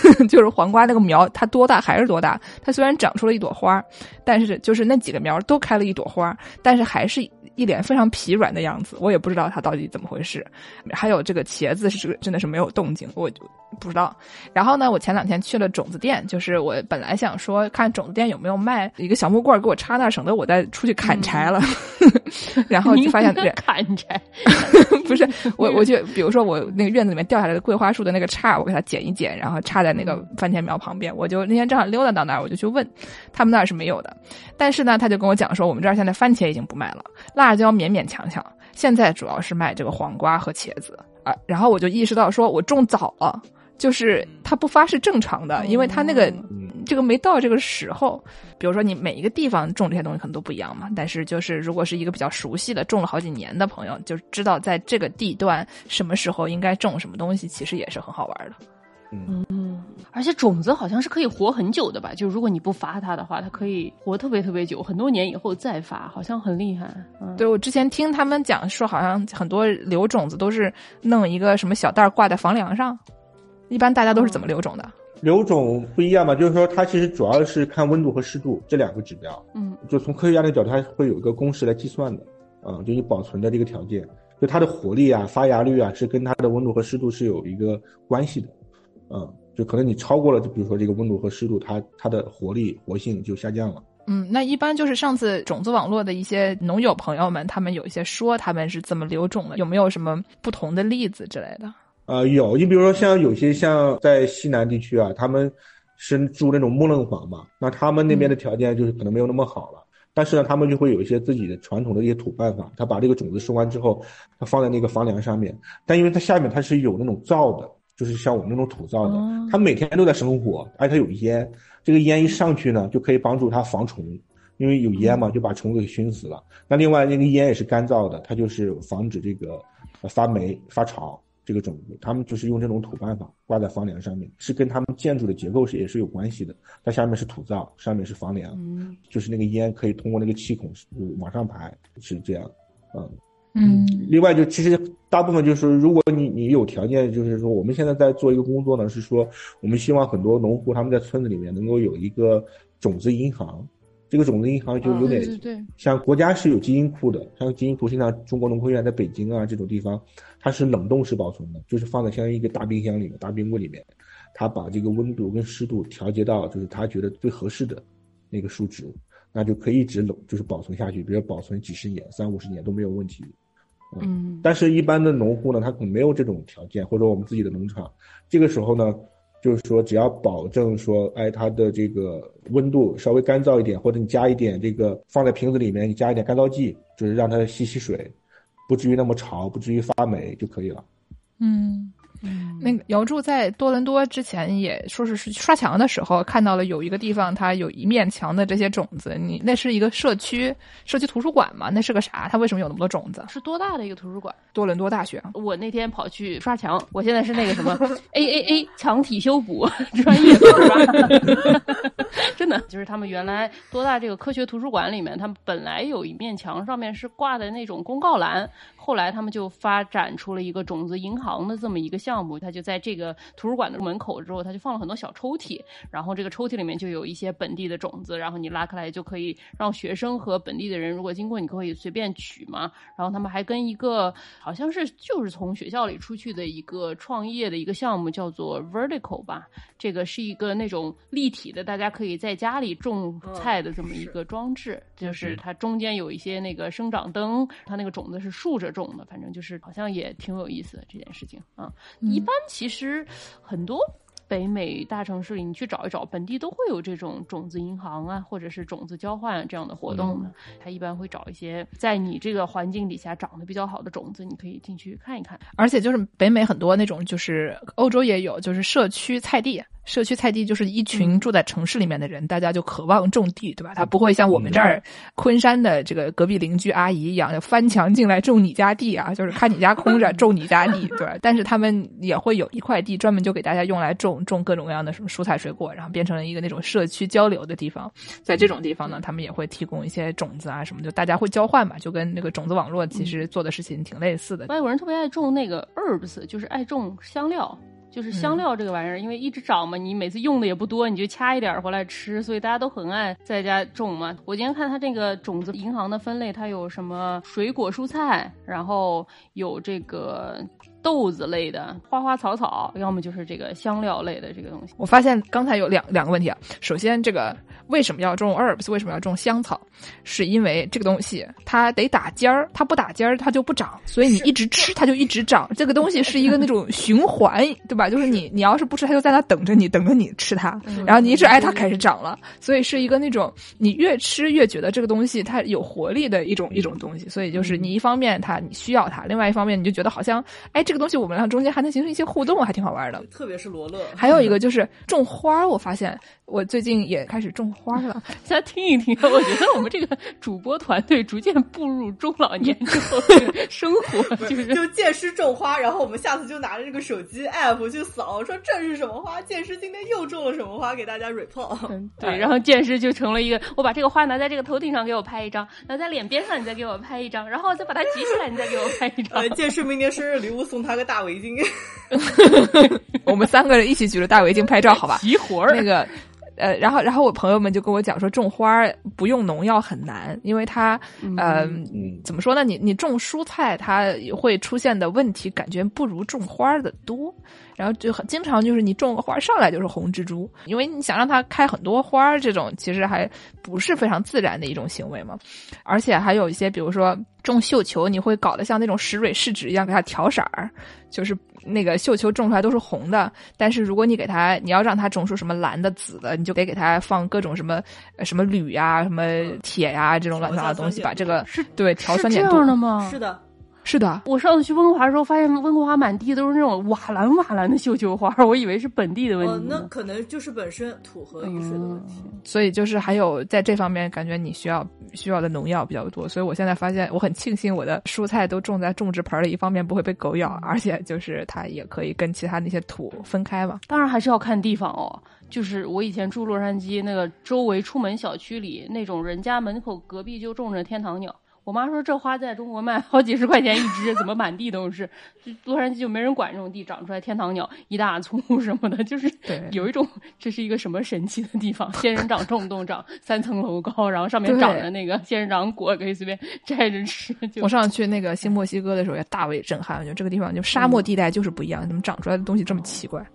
就是黄瓜那个苗，它多大还是多大。它虽然长出了一朵花，但是就是那几个苗都开了一朵花，但是还是一脸非常疲软的样子。我也不知道它到底怎么回事。还有这个茄子是真的是没有动静，我就不知道。然后呢，我前两天去了种子店，就是我本来想说看种子店有没有卖一个小木棍给我插那，省得我再出去砍柴了。然后就发现砍柴，不是我，我就比如说我那个院子里面掉下来的桂花树的那个杈，我给它剪一剪，然后插在那个番茄苗旁边。我就那天正好溜达到那儿，我就去问，他们那儿是没有的。但是呢，他就跟我讲说，我们这儿现在番茄已经不卖了，辣椒勉勉强强，现在主要是卖这个黄瓜和茄子啊。然后我就意识到，说我种早了。就是它不发是正常的，因为它那个这个没到这个时候。比如说你每一个地方种这些东西可能都不一样嘛，但是就是如果是一个比较熟悉的种了好几年的朋友，就知道在这个地段什么时候应该种什么东西，其实也是很好玩的。嗯，而且种子好像是可以活很久的吧？就如果你不发它的话，它可以活特别特别久，很多年以后再发，好像很厉害。嗯，对我之前听他们讲说，好像很多留种子都是弄一个什么小袋挂在房梁上。一般大家都是怎么留种的？留种不一样嘛，就是说它其实主要是看温度和湿度这两个指标。嗯，就从科学家的角度，它会有一个公式来计算的。啊、就你保存的这个条件，就它的活力啊、发芽率啊，是跟它的温度和湿度是有一个关系的。嗯，就可能你超过了，就比如说这个温度和湿度，它它的活力活性就下降了。嗯，那一般就是上次种子网络的一些农友朋友们，他们有一些说他们是怎么留种的，有没有什么不同的例子之类的？呃，有，你比如说像有些像在西南地区啊，他们是住那种木楞房嘛，那他们那边的条件就是可能没有那么好了。但是呢，他们就会有一些自己的传统的一些土办法，他把这个种子收完之后，他放在那个房梁上面，但因为它下面它是有那种灶的，就是像我们那种土灶的，它每天都在生火，而且它有烟，这个烟一上去呢，就可以帮助它防虫，因为有烟嘛，就把虫子给熏死了。那另外那个烟也是干燥的，它就是防止这个呃发霉发潮。这个种子，他们就是用这种土办法挂在房梁上面，是跟他们建筑的结构是也是有关系的。它下面是土灶，上面是房梁，嗯就是那个烟可以通过那个气孔往上排，是这样。嗯嗯另外就其实大部分就是，如果你你有条件，就是说我们现在在做一个工作呢，是说我们希望很多农户他们在村子里面能够有一个种子银行。这个种子银行就有点像国家是有基因库的，像基因库，现在中国农科院在北京啊这种地方，它是冷冻式保存的，就是放在相当于一个大冰箱里面、大冰柜里面，它把这个温度跟湿度调节到就是他觉得最合适的那个数值，那就可以一直冷就是保存下去，比如保存几十年、三五十年都没有问题。嗯。但是，一般的农户呢，他可能没有这种条件，或者我们自己的农场，这个时候呢，就是说只要保证说，哎，它的这个温度稍微干燥一点，或者你加一点这个放在瓶子里面，你加一点干燥剂，就是让它吸吸水，不至于那么潮，不至于发霉就可以了。嗯，嗯，那个姚柱在多伦多之前也说是是刷墙的时候看到了有一个地方，它有一面墙的这些种子。你那是一个社区社区图书馆吗？那是个啥？它为什么有那么多种子？是多大的一个图书馆？多伦多大学。我那天跑去刷墙，我现在是那个什么 A A A 墙体修补专业 真的就是他们原来多大这个科学图书馆里面，他们本来有一面墙上面是挂的那种公告栏，后来他们就发展出了一个种子银行的这么一个项目，它就在这个图书馆的门口之后，它就放了很多小抽屉，然后这个抽屉里面就有一些本地的种子，然后你拉开来就可以让学生和本地的人如果经过，你可以随便取嘛。然后他们还跟一个好像是就是从学校里出去的一个创业的一个项目叫做 Vertical 吧，这个是一个那种立体的，大家可以在家里种菜的这么一个装置，就是它中间有一些那个生长灯，它那个种子是竖着种的，反正就是好像也挺有意思的这件事情啊。一般其实很多。北美大城市里，你去找一找，本地都会有这种种子银行啊，或者是种子交换这样的活动的。他一般会找一些在你这个环境底下长得比较好的种子，你可以进去看一看。而且就是北美很多那种，就是欧洲也有，就是社区菜地。社区菜地就是一群住在城市里面的人，大家就渴望种地，对吧？他不会像我们这儿昆山的这个隔壁邻居阿姨一样，要翻墙进来种你家地啊，就是看你家空着种你家地，对。但是他们也会有一块地专门就给大家用来种种各种各样的什么蔬菜水果，然后变成了一个那种社区交流的地方。在这种地方呢，他们也会提供一些种子啊什么，就大家会交换嘛，就跟那个种子网络其实做的事情挺类似的。外国人特别爱种那个 herbs，就是爱种香料。就是香料这个玩意儿，因为一直长嘛，你每次用的也不多，你就掐一点回来吃，所以大家都很爱在家种嘛。我今天看它这个种子银行的分类，它有什么水果蔬菜，然后有这个。豆子类的花花草草，要么就是这个香料类的这个东西。我发现刚才有两两个问题啊。首先，这个为什么要种 herbs？为什么要种香草？是因为这个东西它得打尖儿，它不打尖儿它就不长，所以你一直吃它就一直长。这个东西是一个那种循环，对吧？就是你你要是不吃，它就在那等着你，等着你吃它。然后你一直哎，它开始长了，所以是一个那种你越吃越觉得这个东西它有活力的一种一种东西。所以就是你一方面它你需要它，另外一方面你就觉得好像哎这。个东西我们俩中间还能形成一些互动，还挺好玩的。特别是罗勒，还有一个就是种花我发现我最近也开始种花了。大家听一听，我觉得我们这个主播团队逐渐步入中老年之后的，生活就是就见师种花，然后我们下次就拿着这个手机 app 去扫，说这是什么花？见师今天又种了什么花？给大家 report。对，然后见师就成了一个，我把这个花拿在这个头顶上给我拍一张，拿在脸边上你再给我拍一张，然后再把它举起来你再给我拍一张。见师明年生日礼物送。他个大围巾，我们三个人一起举着大围巾拍照，好吧？集活儿那个，呃，然后然后我朋友们就跟我讲说，种花不用农药很难，因为它，呃，怎么说呢？你你种蔬菜，它会出现的问题，感觉不如种花的多。然后就很经常就是你种个花上来就是红蜘蛛，因为你想让它开很多花，这种其实还不是非常自然的一种行为嘛。而且还有一些，比如说种绣球，你会搞得像那种石蕊试纸一样给它调色儿，就是那个绣球种出来都是红的。但是如果你给它，你要让它种出什么蓝的、紫的，你就得给它放各种什么什么铝呀、什么铁呀这种乱七八糟的东西，把这个是对调酸碱度的吗？是的。是的，我上次去温哥华的时候，发现温哥华满地都是那种瓦蓝瓦蓝的绣球花，我以为是本地的问题。那可能就是本身土和雨水的问题。所以就是还有在这方面，感觉你需要需要的农药比较多。所以我现在发现，我很庆幸我的蔬菜都种在种植盆里，一方面不会被狗咬，而且就是它也可以跟其他那些土分开嘛。当然还是要看地方哦。就是我以前住洛杉矶那个周围出门小区里，那种人家门口隔壁就种着天堂鸟。我妈说这花在中国卖好几十块钱一只，怎么满地都是？洛杉矶就没人管这种地，长出来天堂鸟一大簇 什么的，就是有一种这是一个什么神奇的地方？仙人掌种不动长三层楼高，然后上面长着那个仙人掌果，可以随便摘着吃。我上次去那个新墨西哥的时候也大为震撼，我觉得这个地方就沙漠地带就是不一样，怎么长出来的东西这么奇怪？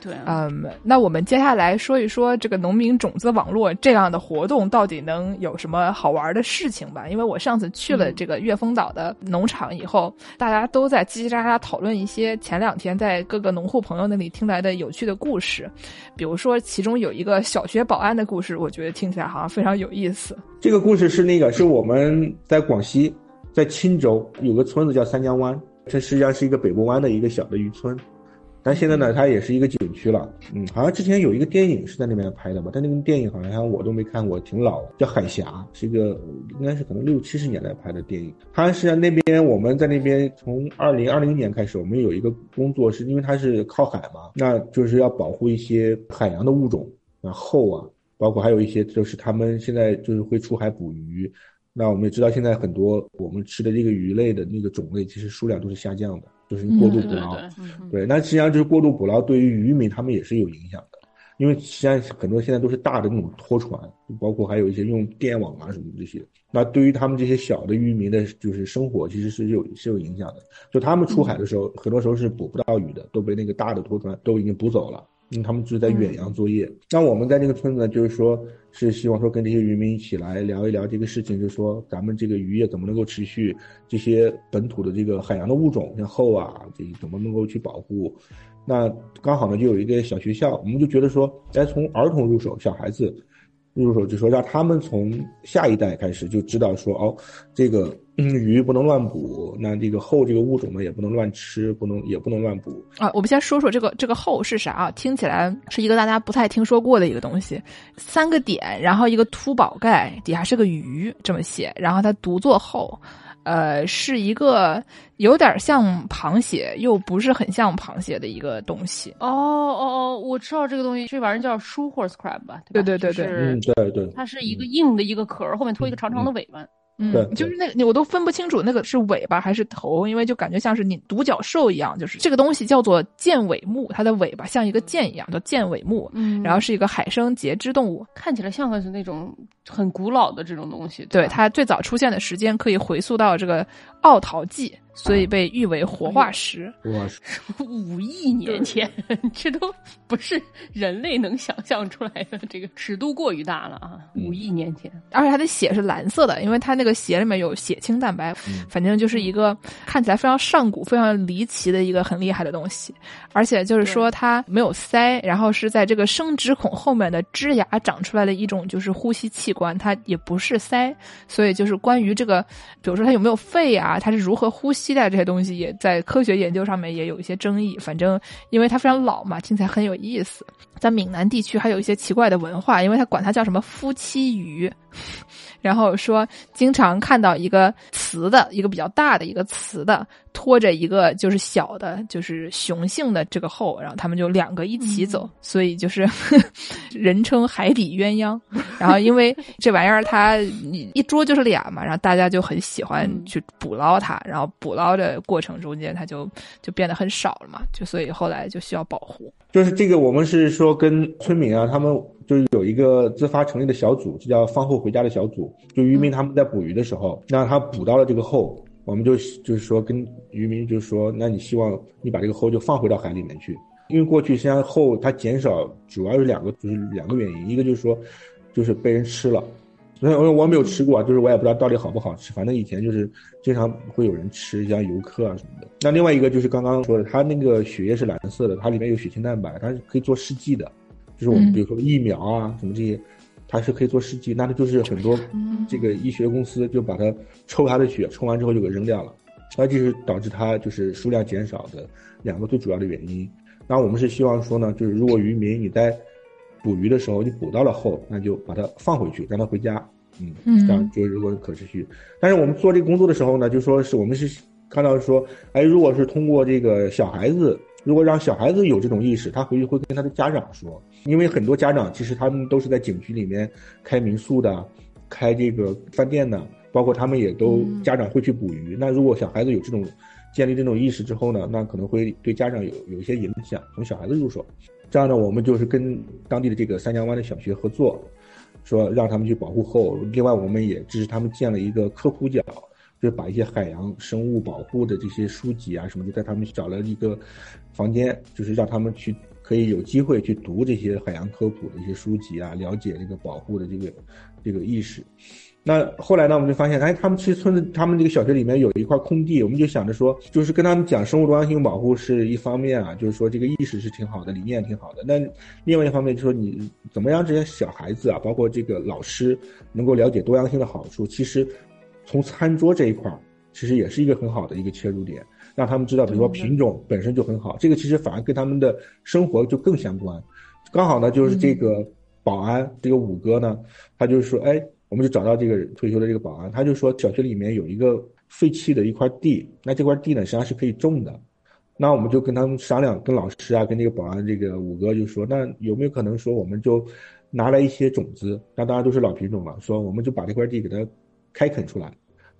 对，嗯，那我们接下来说一说这个农民种子网络这样的活动到底能有什么好玩的事情吧？因为我上次去了这个岳峰岛的农场以后，大家都在叽叽喳喳讨论一些前两天在各个农户朋友那里听来的有趣的故事，比如说其中有一个小学保安的故事，我觉得听起来好像非常有意思。这个故事是那个是我们在广西，在钦州有个村子叫三江湾，这实际上是一个北部湾的一个小的渔村。但现在呢，它也是一个景区了。嗯，好像之前有一个电影是在那边拍的吧？但那个电影好像我都没看过，挺老的，叫《海峡》，是一个应该是可能六七十年代拍的电影。它是那边，我们在那边从二零二零年开始，我们有一个工作，是因为它是靠海嘛，那就是要保护一些海洋的物种，然，后啊，包括还有一些就是他们现在就是会出海捕鱼。那我们也知道，现在很多我们吃的这个鱼类的那个种类，其实数量都是下降的。就是过度捕捞。对，那实际上就是过度捕捞对于渔民他们也是有影响的，因为实际上很多现在都是大的那种拖船，包括还有一些用电网啊什么这些，那对于他们这些小的渔民的，就是生活其实是有是有影响的。就他们出海的时候，很多时候是捕不到鱼的，都被那个大的拖船都已经捕走了。因为他们就是在远洋作业。那我们在这个村子呢，就是说是希望说跟这些渔民一起来聊一聊这个事情，就是说咱们这个渔业怎么能够持续，这些本土的这个海洋的物种，像后啊，这怎么能够去保护？那刚好呢，就有一个小学校，我们就觉得说，该从儿童入手，小孩子入手，就说让他们从下一代开始就知道说，哦，这个、嗯、鱼不能乱捕，那这个后这个物种呢也不能乱吃，不能也不能乱捕。啊，我们先说说这个这个后是啥啊？听起来是一个大家不太听说过的一个东西，三个点，然后一个凸宝盖，底下是个鱼，这么写，然后它读作后，呃，是一个有点像螃蟹，又不是很像螃蟹的一个东西。哦哦哦，我知道这个东西，这玩意儿叫 shoe horse crab 吧？吧对对对对嗯，就是对对，它是一个硬的一个壳儿，后面拖一个长长的尾巴。嗯对，就是那个，我都分不清楚那个是尾巴还是头，因为就感觉像是你独角兽一样，就是这个东西叫做剑尾目，它的尾巴像一个剑一样，叫剑尾目，嗯然后是一个海生节肢动物。看起来像个是那种很古老的这种东西。对，吧它最早出现的时间可以回溯到这个奥陶纪，所以被誉为活化石。哇，五亿年前，这都不是人类能想象出来的，这个尺度过于大了啊！五亿年前，而且它的血是蓝色的，因为它那个血里面有血清蛋白，嗯。反正就是一个看起来非常上古、非常离奇的一个很厉害的东西。而且就是说它没有鳃，然后是在这个生殖孔后面的枝芽长出来的一种就是呼吸器官，它也不是鳃，所以就是关于这个，比如说它有没有肺啊，啊它是如何呼吸的这些东西，也在科学研究上面也有一些争议。反正因为它非常老嘛，听起来很有意思。在闽南地区还有一些奇怪的文化，因为它管它叫什么夫妻鱼，然后说经常看到一个雌的，一个比较大的一个雌的拖着一个就是小的，就是雄性的这个后，然后他们就两个一起走，所以就是 人称海底鸳鸯。然后因为这玩意儿它你一捉就是俩嘛，然后大家就很喜欢去捕捞它，然后捕捞的过程中间它就就变得很少了嘛，就所以后来就需要保护。就是这个，我们是说跟村民啊，他们就是有一个自发成立的小组，就叫放后回家的小组。就渔民他们在捕鱼的时候，那他捕到了这个后，我们就就是说跟渔民就说，那你希望你把这个后就放回到海里面去，因为过去实际上后它减少主要有两个，就是两个原因，一个就是说就是被人吃了。因为我没有吃过，就是我也不知道到底好不好吃。反正以前就是经常会有人吃，像游客啊什么的。那另外一个就是刚刚说的，它那个血液是蓝色的，它里面有血清蛋白，它是可以做试剂的。就是我们嗯比如说疫苗啊什么这些，它是可以做试剂。那它就是很多这个医学公司就把它抽它的血，抽完之后就给扔掉了。那这是导致它就是数量减少的两个最主要的原因。那我们是希望说呢，就是如果渔民你在捕鱼的时候，你捕到了后，那就把它放回去，让它回家。嗯，嗯这样就如果可持续。但是我们做这个工作的时候呢，就说是我们是看到说，哎，如果是通过这个小孩子，如果让小孩子有这种意识，他回去会跟他的家长说，因为很多家长其实他们都是在景区里面开民宿的，开这个饭店的，包括他们也都家长会去捕鱼。那如果小孩子有这种建立这种意识之后呢，那可能会对家长有有一些影响，从小孩子入手。这样呢，我们就是跟当地的这个三江湾的小学合作，说让他们去保护后。另外，我们也支持他们建了一个科普角，就是把一些海洋生物保护的这些书籍啊什么，就在他们找了一个房间，就是让他们去可以有机会去读这些海洋科普的一些书籍啊，了解这个保护的这个这个意识。那后来呢，我们就发现，哎，他们其实村子，他们这个小学里面有一块空地，我们就想着说，就是跟他们讲生物多样性保护是一方面啊，就是说这个意识是挺好的，理念挺好的。那另外一方面就是说，你怎么让这些小孩子啊，包括这个老师能够了解多样性的好处？其实从餐桌这一块儿，其实也是一个很好的一个切入点，让他们知道，比如说品种本身就很好，这个其实反而跟他们的生活就更相关。刚好呢，就是这个保安，这个五哥呢，他就说，哎。我们就找到这个退休的这个保安，他就说小区里面有一个废弃的一块地，那这块地呢实际上是可以种的。那我们就跟他们商量，跟老师啊，跟这个保安这个五哥就说，那有没有可能说我们就拿来一些种子？那当然都是老品种了，说我们就把这块地给它开垦出来，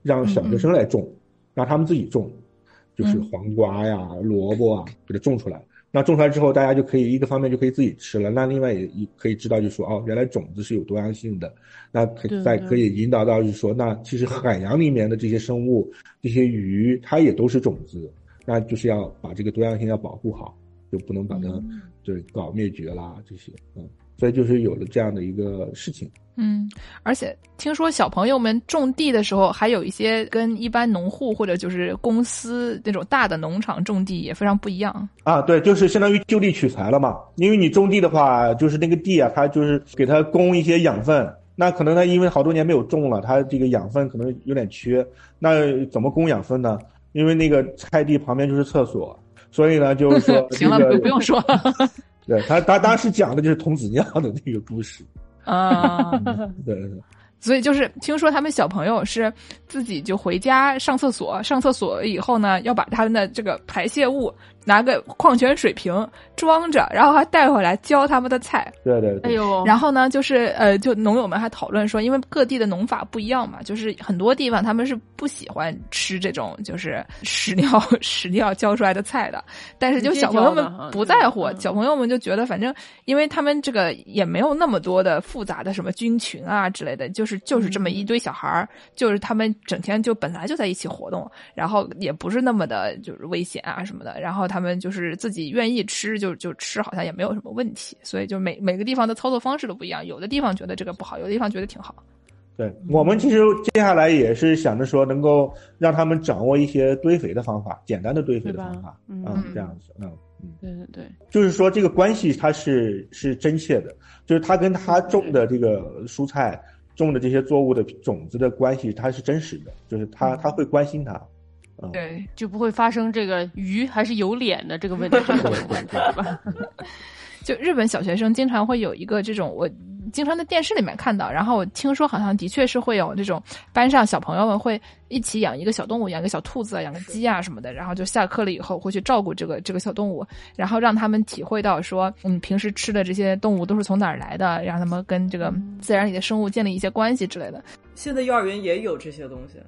让小学生来种，让他们自己种。就是黄瓜呀、萝卜啊，给它种出来。那种出来之后，大家就可以一个方面就可以自己吃了，那另外也也可以知道，就是说哦，原来种子是有多样性的。那可再可以引导到，就是说，那其实海洋里面的这些生物、这些鱼，它也都是种子，那就是要把这个多样性要保护好，就不能把它、对搞灭绝啦这些，嗯，所以就是有了这样的一个事情。嗯，而且听说小朋友们种地的时候，还有一些跟一般农户或者就是公司那种大的农场种地也非常不一样。啊，对，就是相当于就地取材了嘛。因为你种地的话，就是那个地啊，它就是给它供一些养分。那可能它因为好多年没有种了，它这个养分可能有点缺。那怎么供养分呢？因为那个菜地旁边就是厕所，所以呢，就是说 行了，这个不不用说了对他，他当时讲的就是童子尿的那个故事。啊。对对对。所以就是听说他们小朋友是自己就回家上厕所，上厕所以后呢，要把他们的这个排泄物拿个矿泉水瓶装着，然后还带回来浇他们的菜。对对对，哎呦，然后呢，就是呃，就农友们还讨论说，因为各地的农法不一样嘛，就是很多地方他们是不喜欢吃这种就是屎尿 屎尿浇出来的菜的，但是就小朋友们不在乎，小朋友们就觉得反正因为他们这个也没有那么多的复杂的什么菌群啊之类的，就是就是这么一堆小孩儿，就是他们整天就本来就在一起活动，然后也不是那么的就是危险啊什么的，然后他们就是自己愿意吃就就吃，好像也没有什么问题，所以就每每个地方的操作方式都不一样，有的地方觉得这个不好，有的地方觉得挺好。对我们其实接下来也是想着说，能够让他们掌握一些堆肥的方法，简单的堆肥的方法，嗯。嗯，这样子，嗯嗯，对对对，就是说这个关系它是是真切的，就是他跟他种的这个蔬菜、种的这些作物的种子的关系，它是真实的，就是他他会关心他，嗯，对，就不会发生这个鱼还是有脸的这个问题？就日本小学生经常会有一个这种，我经常在电视里面看到，然后我听说好像的确是会有这种班上小朋友们会一起养一个小动物，养个小兔子啊，养个鸡啊什么的，然后就下课了以后会去照顾这个这个小动物，然后让他们体会到说，嗯，平时吃的这些动物都是从哪儿来的，让他们跟这个自然里的生物建立一些关系之类的。现在幼儿园也有这些东西，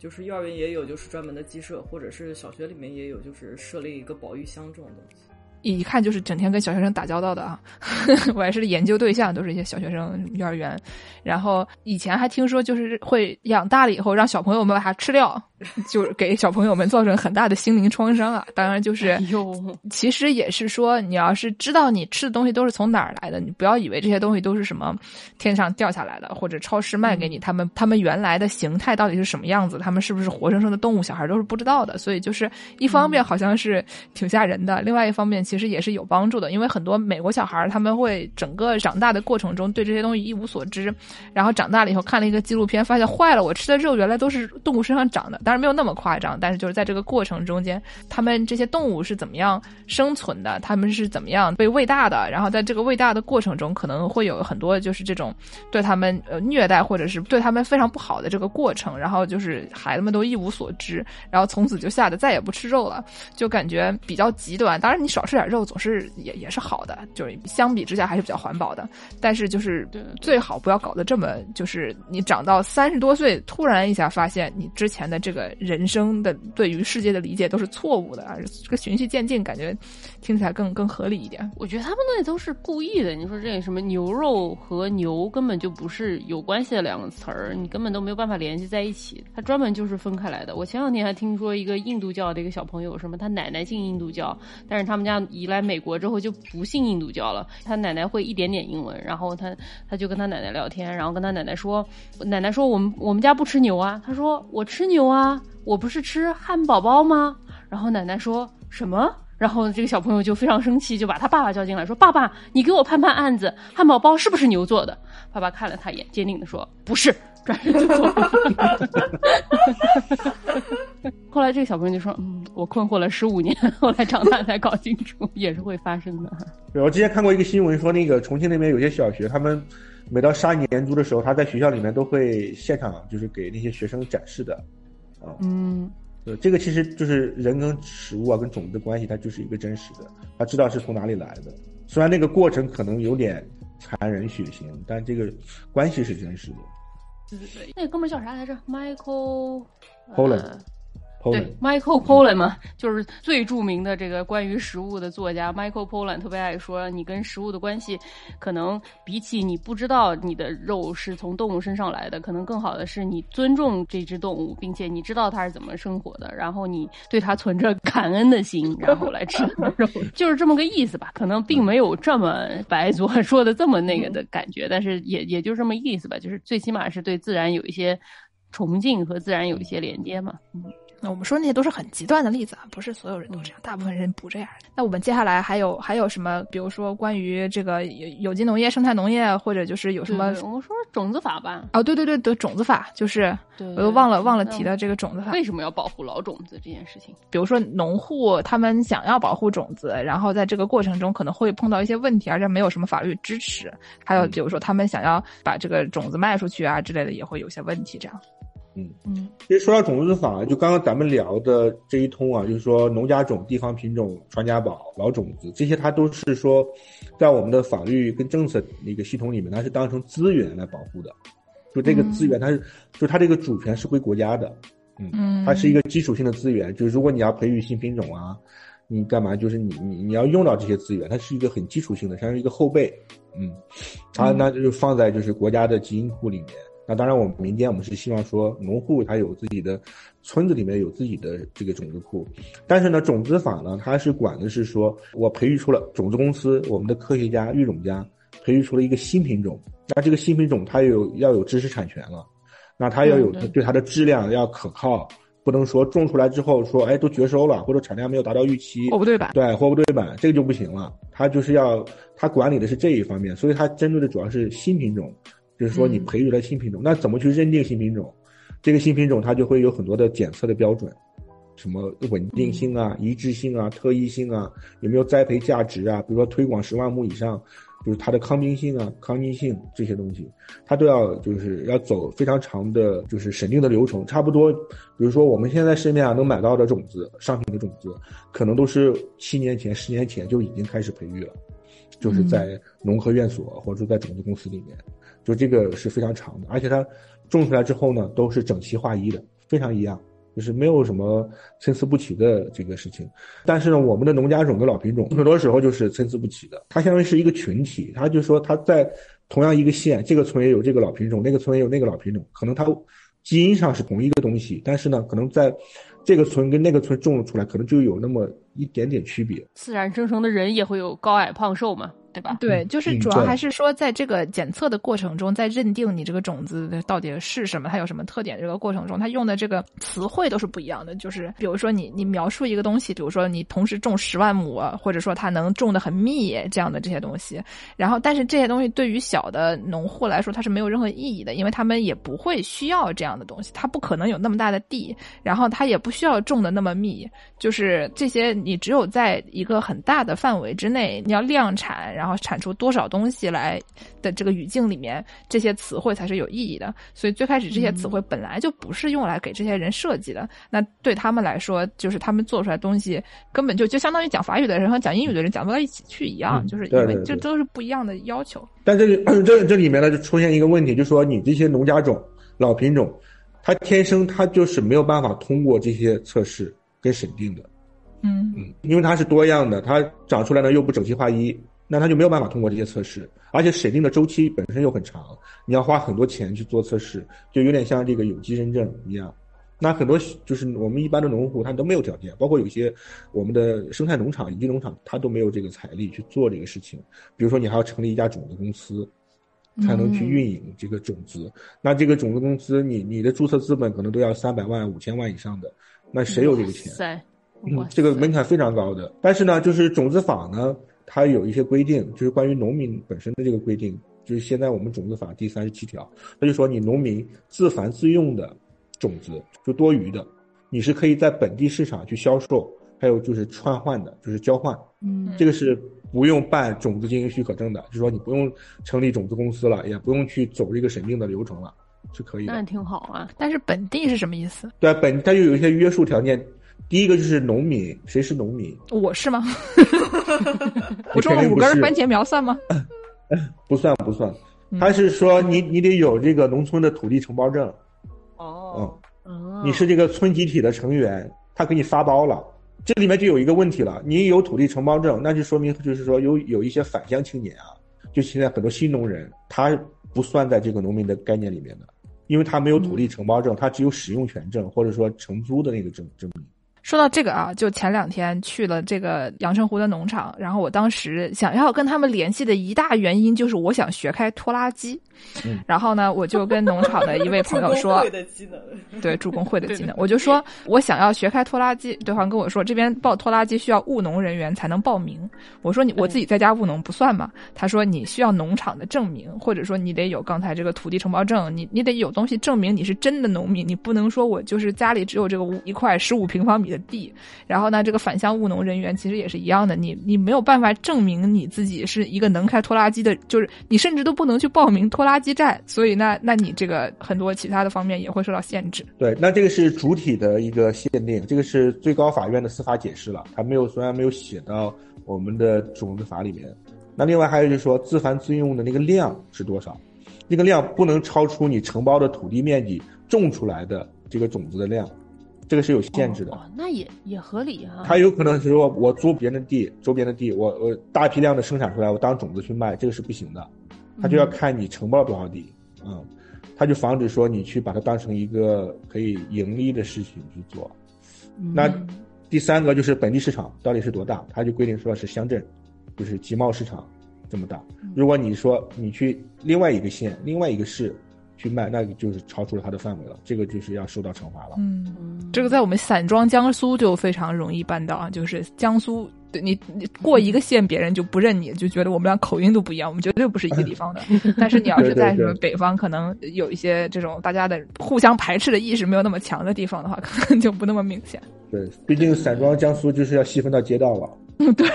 就是幼儿园也有，就是专门的鸡舍，或者是小学里面也有，就是设立一个保育箱这种东西。一看就是整天跟小学生打交道的啊，我还是研究对象都是一些小学生幼儿园，然后以前还听说就是会养大了以后让小朋友们把它吃掉，就是给小朋友们造成很大的心灵创伤啊。当然就是其实也是说，你要是知道你吃的东西都是从哪儿来的，你不要以为这些东西都是什么天上掉下来的，或者超市卖给你，他们他们原来的形态到底是什么样子，他们是不是活生生的动物，小孩都是不知道的。所以就是一方面好像是挺吓人的，另外一方面其实也是有帮助的，因为很多美国小孩他们会整个长大的过程中对这些东西一无所知，然后长大了以后看了一个纪录片，发现坏了，我吃的肉原来都是动物身上长的，当然没有那么夸张，但是就是在这个过程中间，他们这些动物是怎么样生存的，他们是怎么样被喂大的，然后在这个喂大的过程中，可能会有很多就是这种对他们呃虐待或者是对他们非常不好的这个过程，然后就是孩子们都一无所知，然后从此就吓得再也不吃肉了，就感觉比较极端。当然你少吃点肉总是也也是好的，就是相比之下还是比较环保的，但是就是最好不要搞得这么，就是你长到三十多岁，突然一下发现你之前的这个人生的对于世界的理解都是错误的，而这个循序渐进，感觉听起来更更合理一点。我觉得他们那都是故意的。你说这什么牛肉和牛根本就不是有关系的两个词儿，你根本都没有办法联系在一起，它专门就是分开来的。我前两天还听说一个印度教的一个小朋友，什么他奶奶信印度教，但是他们家移来美国之后就不信印度教了。他奶奶会一点点英文，然后他他就跟他奶奶聊天，然后跟他奶奶说，奶奶说我们我们家不吃牛啊，他说我吃牛啊，我不是吃汉堡包吗？然后奶奶说什么？然后这个小朋友就非常生气，就把他爸爸叫进来，说：“爸爸，你给我判判案子，汉堡包是不是牛做的？”爸爸看了他一眼，坚定的说：“不是。”转身就走了。后来这个小朋友就说：“嗯，我困惑了十五年，后来长大才搞清楚，也是会发生的。对，我之前看过一个新闻，说那个重庆那边有些小学，他们每到杀年猪的时候，他在学校里面都会现场就是给那些学生展示的，啊”，嗯，对，这个其实就是人跟食物啊跟种子的关系，它就是一个真实的，他知道是从哪里来的。虽然那个过程可能有点残忍血腥，但这个关系是真实的。那哥们叫啥来着？Michael Holland 对 Michael Pollan 嘛，就是最著名的这个关于食物的作家 Michael Pollan 特别爱说，你跟食物的关系，可能比起你不知道你的肉是从动物身上来的，可能更好的是你尊重这只动物，并且你知道它是怎么生活的，然后你对它存着感恩的心，然后来吃肉，就是这么个意思吧。可能并没有这么白左说的这么那个的感觉，但是也也就这么意思吧，就是最起码是对自然有一些崇敬和自然有一些连接嘛。嗯。那我们说那些都是很极端的例子啊，不是所有人都这样，大部分人不这样。那我们接下来还有还有什么？比如说关于这个有有机农业、生态农业，或者就是有什么？我说种子法吧。哦，对对对对，种子法就是，我又忘了忘了提的这个种子法。为什么要保护老种子这件事情？比如说农户他们想要保护种子，然后在这个过程中可能会碰到一些问题，而且没有什么法律支持。还有比如说他们想要把这个种子卖出去啊之类的，也会有些问题。这样，嗯嗯其实说到种子法，就刚刚咱们聊的这一通啊，就是说农家种、地方品种、传家宝、老种子，这些它都是说，在我们的法律跟政策那个系统里面，它是当成资源来保护的。就这个资源，它是，就它这个主权是归国家的，嗯，嗯，它是一个基础性的资源。就是如果你要培育新品种啊，你干嘛？就是你你你要用到这些资源，它是一个很基础性的，像是一个后备，嗯，它那就放在就是国家的基因库里面。那当然，我们民间我们是希望说，农户他有自己的村子里面有自己的这个种子库，但是呢，种子法呢，它是管的是说，我培育出了种子公司，我们的科学家、育种家培育出了一个新品种，那这个新品种它有要有知识产权了，那它要有对它的质量要可靠，不能说种出来之后说，哎，都绝收了，或者产量没有达到预期，货不对版。对，货不对版，这个就不行了。它就是要，它管理的是这一方面，所以它针对的主要是新品种，就是说你嗯培育了新品种，那怎么去认定新品种？这个新品种它就会有很多的检测的标准，什么稳定性啊、一致性啊、特异性啊，有没有栽培价值啊？比如说推广十万亩以上，就是它的抗病性啊、抗逆性这些东西，它都要就是要走非常长的，就是审定的流程。差不多，比如说我们现在市面上能买到的种子，商品的种子，可能都是七年前、十年前就已经开始培育了，就是在农科院所或者说在种子公司里面，就这个是非常长的，而且它种出来之后呢，都是整齐划一的，非常一样。就是没有什么参差不齐的这个事情，但是呢，我们的农家种跟老品种很多时候就是参差不齐的，它相当于是一个群体，它就说它在同样一个县，这个村也有这个老品种，那个村也有那个老品种，可能它基因上是同一个东西，但是呢，可能在这个村跟那个村种了出来，可能就有那么一点点区别。自然生成的人也会有高矮胖瘦嘛，对吧？对，就是主要还是说，在这个检测的过程中，在认定你这个种子到底是什么，它有什么特点这个过程中，它用的这个词汇都是不一样的。就是比如说你你描述一个东西，比如说你同时种十万亩，或者说它能种的很密这样的这些东西，然后但是这些东西对于小的农户来说，它是没有任何意义的，因为他们也不会需要这样的东西，它不可能有那么大的地，然后它也不需要种的那么密，就是这些你只有在一个很大的范围之内，你要量产，然后产出多少东西来的这个语境里面，这些词汇才是有意义的。所以最开始这些词汇本来就不是用来给这些人设计的，那对他们来说，就是他们做出来的东西根本就就相当于讲法语的人和讲英语的人讲不到一起去一样，嗯就是因为这都是不一样的要求。但这里这这里面呢，就出现一个问题，就是说你这些农家种、老品种，它天生它就是没有办法通过这些测试跟审定的。嗯嗯，因为它是多样的，它长出来呢又不整齐划一，那它就没有办法通过这些测试，而且审定的周期本身又很长，你要花很多钱去做测试，就有点像这个有机认证一样。那很多就是我们一般的农户他都没有条件，包括有些我们的生态农场、有机农场，他都没有这个财力去做这个事情。比如说，你还要成立一家种子公司，才能去运营这个种子。那这个种子公司，你你的注册资本可能都要三百万、五千万以上的，那谁有这个钱？哇，嗯这个门槛非常高的。但是呢，就是种子法呢，它有一些规定，就是关于农民本身的这个规定，就是现在我们种子法第三十七条，它就说你农民自繁自用的种子，就多余的，你是可以在本地市场去销售，还有就是串换的，就是交换，嗯，这个是不用办种子经营许可证的，就是说你不用成立种子公司了，也不用去走这个审定的流程了，是可以的那。挺好啊。但是本地是什么意思？对啊，本它就有一些约束条件。第一个就是农民，谁是农民？我是吗？我种了五根番茄苗算吗？不 算不算，嗯他是说你你得有这个农村的土地承包证，哦，哦。你是这个村集体的成员，他给你发包了，这里面就有一个问题了，你有土地承包证，那就说明就是说有有一些返乡青年啊，就现在很多新农人，他不算在这个农民的概念里面的，因为他没有土地承包证，他只有使用权证或者说承租的那个证证明。说到这个啊，就前两天去了这个阳澄湖的农场，然后我当时想要跟他们联系的一大原因就是我想学开拖拉机，嗯。然后呢，我就跟农场的一位朋友 说助工会，的技能，对助工会的技能，我就说我想要学开拖拉机，对方跟我说这边报拖拉机需要务农人员才能报名，我说你我自己在家务农不算嘛？他说你需要农场的证明，或者说你得有刚才这个土地承包证，你你得有东西证明你是真的农民，你不能说我就是家里只有这个五一块十五平方米的地，然后呢这个返乡务农人员其实也是一样的，你你没有办法证明你自己是一个能开拖拉机的，就是你甚至都不能去报名拖拉机站，所以那那你这个很多其他的方面也会受到限制。对，那这个是主体的一个限定，这个是最高法院的司法解释了，它没有虽然没有写到我们的种子法里面。那另外还有就是说，自繁自用的那个量是多少？那个量不能超出你承包的土地面积种出来的这个种子的量，这个是有限制的。哦，那也也合理哈、他有可能是说我租别人的地，周边的地，我我大批量的生产出来，我当种子去卖，这个是不行的。他就要看你承包多少地，嗯，他就防止说你去把它当成一个可以盈利的事情去做。那第三个就是本地市场到底是多大，他就规定说是乡镇，就是集贸市场这么大。如果你说你去另外一个县、另外一个市去卖，那就是超出了它的范围了，这个就是要受到惩罚了。嗯，这个在我们散装江苏就非常容易办到啊，就是江苏。对你，你过一个县，别人就不认你，就觉得我们俩口音都不一样，我们绝对不是一个地方的。但是你要是在什么北方，可能有一些这种大家的互相排斥的意识没有那么强的地方的话，可能就不那么明显。对，毕竟散装江苏就是要细分到街道了。嗯，对。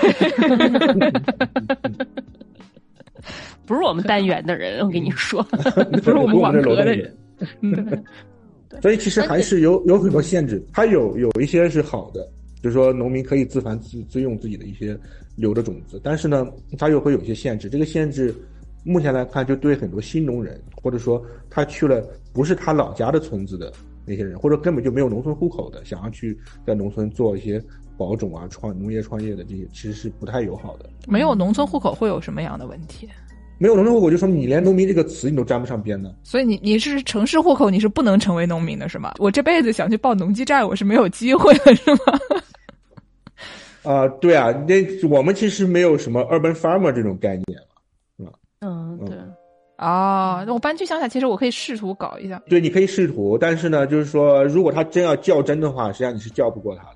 不是我们单元的人，我跟你说，不是我们网格的人。嗯，所以其实还是有有很多限制，它有有一些是好的。就是说，农民可以自繁自自用自己的一些留的种子，但是呢，它又会有一些限制。这个限制，目前来看，就对很多新农人，或者说他去了不是他老家的村子的那些人，或者根本就没有农村户口的，想要去在农村做一些保种啊、创农业创业的这些，其实是不太友好的。没有农村户口会有什么样的问题？没有农村户口，就说明你连农民这个词你都沾不上边的。所以你你是城市户口，你是不能成为农民的，是吗？我这辈子想去报农机站，我是没有机会的，是吗？啊、呃，对啊，那我们其实没有什么 urban farmer 这种概念了，是吧？嗯，对。哦，那我搬去乡下，其实我可以试图搞一下。对，你可以试图，但是呢，就是说，如果他真要较真的话，实际上你是较不过他的，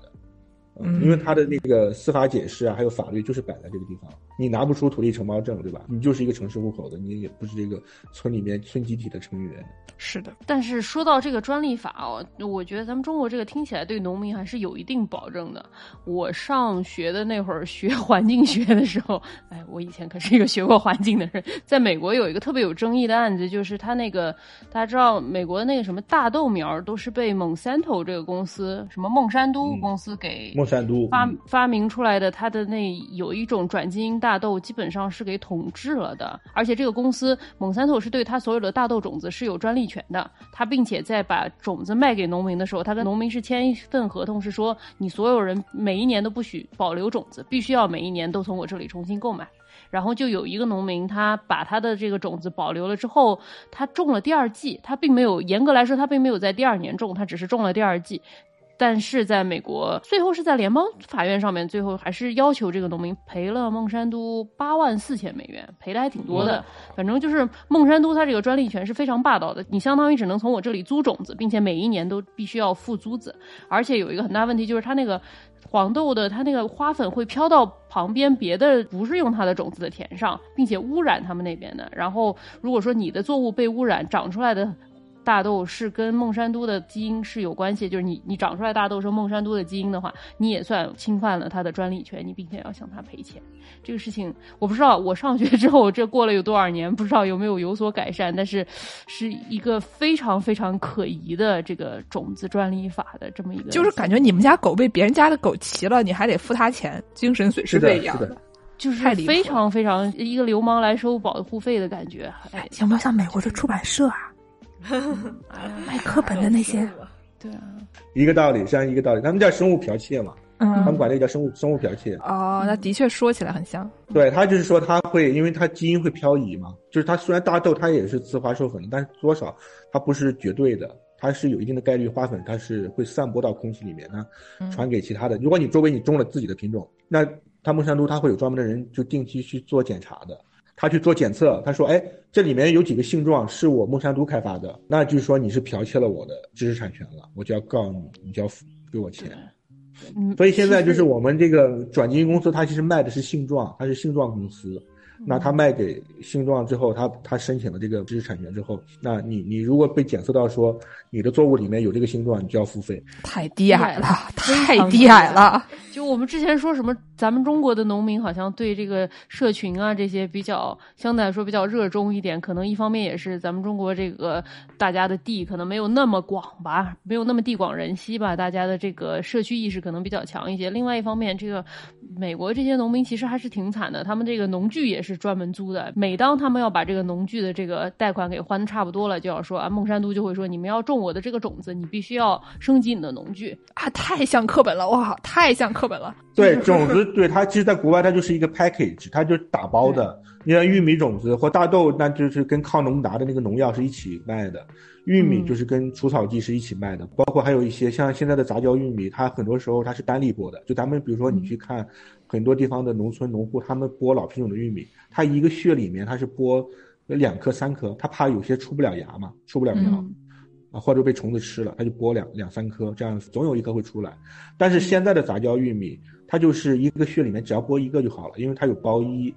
嗯，因为他的那个司法解释啊，还有法律就是摆在这个地方，你拿不出土地承包证，对吧？你就是一个城市户口的，你也不是这个村里面村集体的成员。是的，但是说到这个专利法哦，我觉得咱们中国这个听起来对农民还是有一定保证的。我上学的那会儿学环境学的时候，哎，我以前可是一个学过环境的人。在美国有一个特别有争议的案子，就是他那个大家知道，美国的那个什么大豆苗都是被蒙山头这个公司，什么孟山都公司给孟发发明出来的，它的那有一种转基因大豆，基本上是给统治了的。而且这个公司蒙山头是对他所有的大豆种子是有专利权的，他并且在把种子卖给农民的时候，他跟农民是签一份合同，是说你所有人每一年都不许保留种子，必须要每一年都从我这里重新购买。然后就有一个农民，他把他的这个种子保留了之后，他种了第二季，他并没有严格来说，他并没有在第二年种，他只是种了第二季。但是在美国，最后是在联邦法院上面，最后还是要求这个农民赔了孟山都八万四千美元，赔的还挺多的。反正就是孟山都它这个专利权是非常霸道的，你相当于只能从我这里租种子，并且每一年都必须要付租子。而且有一个很大问题就是它那个黄豆的它那个花粉会飘到旁边别的不是用它的种子的田上，并且污染他们那边的。然后如果说你的作物被污染，长出来的。大豆是跟孟山都的基因是有关系，就是你你长出来大豆是孟山都的基因的话，你也算侵犯了他的专利权，你并且要向他赔钱。这个事情我不知道，我上学之后这过了有多少年，不知道有没有有所改善，但是是一个非常非常可疑的这个种子专利法的这么一个，就是感觉你们家狗被别人家的狗骑了，你还得付他钱，精神损失费一样的。就是非常非常一个流氓来收保护费的感觉。哎，有没有像美国的出版社啊？卖课本的那些，对啊，一个道理，这样一个道理。他们叫生物剽窃嘛，他们嗯，管那个叫生物生物剽窃。哦，那的确说起来很像。对，他就是说他会，因为他基因会漂移嘛，就是他虽然大豆它也是自花授粉的，但是多少它不是绝对的，它是有一定的概率花粉它是会散播到空气里面呢，传给其他的。如果你周围你种了自己的品种，那它孟山都它会有专门的人就定期去做检查的，他去做检测，他说，哎，这里面有几个性状是我孟山都开发的，那就是说你是剽窃了我的知识产权了，我就要告你，你就要付给我钱。嗯，所以现在就是我们这个转基因公司，它其实卖的是性状，它是性状公司。那他卖给性状之后，他他申请了这个知识产权之后，那你你如果被检测到说你的作物里面有这个性状，你就要付费。太低矮了，太低矮了。就我们之前说什么，咱们中国的农民好像对这个社群啊这些比较相对来说比较热衷一点，可能一方面也是咱们中国这个大家的地可能没有那么广吧，没有那么地广人稀吧，大家的这个社区意识可能比较强一些。另外一方面，这个美国这些农民其实还是挺惨的，他们这个农具也是专门租的，每当他们要把这个农具的这个贷款给还的差不多了，就要说啊，孟山都就会说你们要种我的这个种子，你必须要升级你的农具。啊，太像课本了，哇，太像课本了。对种子，对它其实，在国外它就是一个 package，它就是打包的。你像玉米种子或大豆，那就是跟抗农达的那个农药是一起卖的。玉米就是跟除草剂是一起卖的，包括还有一些像现在的杂交玉米，它很多时候它是单粒播的。就咱们比如说你去看很多地方的农村农户，他们播老品种的玉米，它一个穴里面它是播两颗三颗，他怕有些出不了芽嘛，出不了苗。嗯啊，或者被虫子吃了，它就播两两三颗，这样总有一颗会出来。但是现在的杂交玉米，它就是一个穴里面只要播一个就好了，因为它有包衣，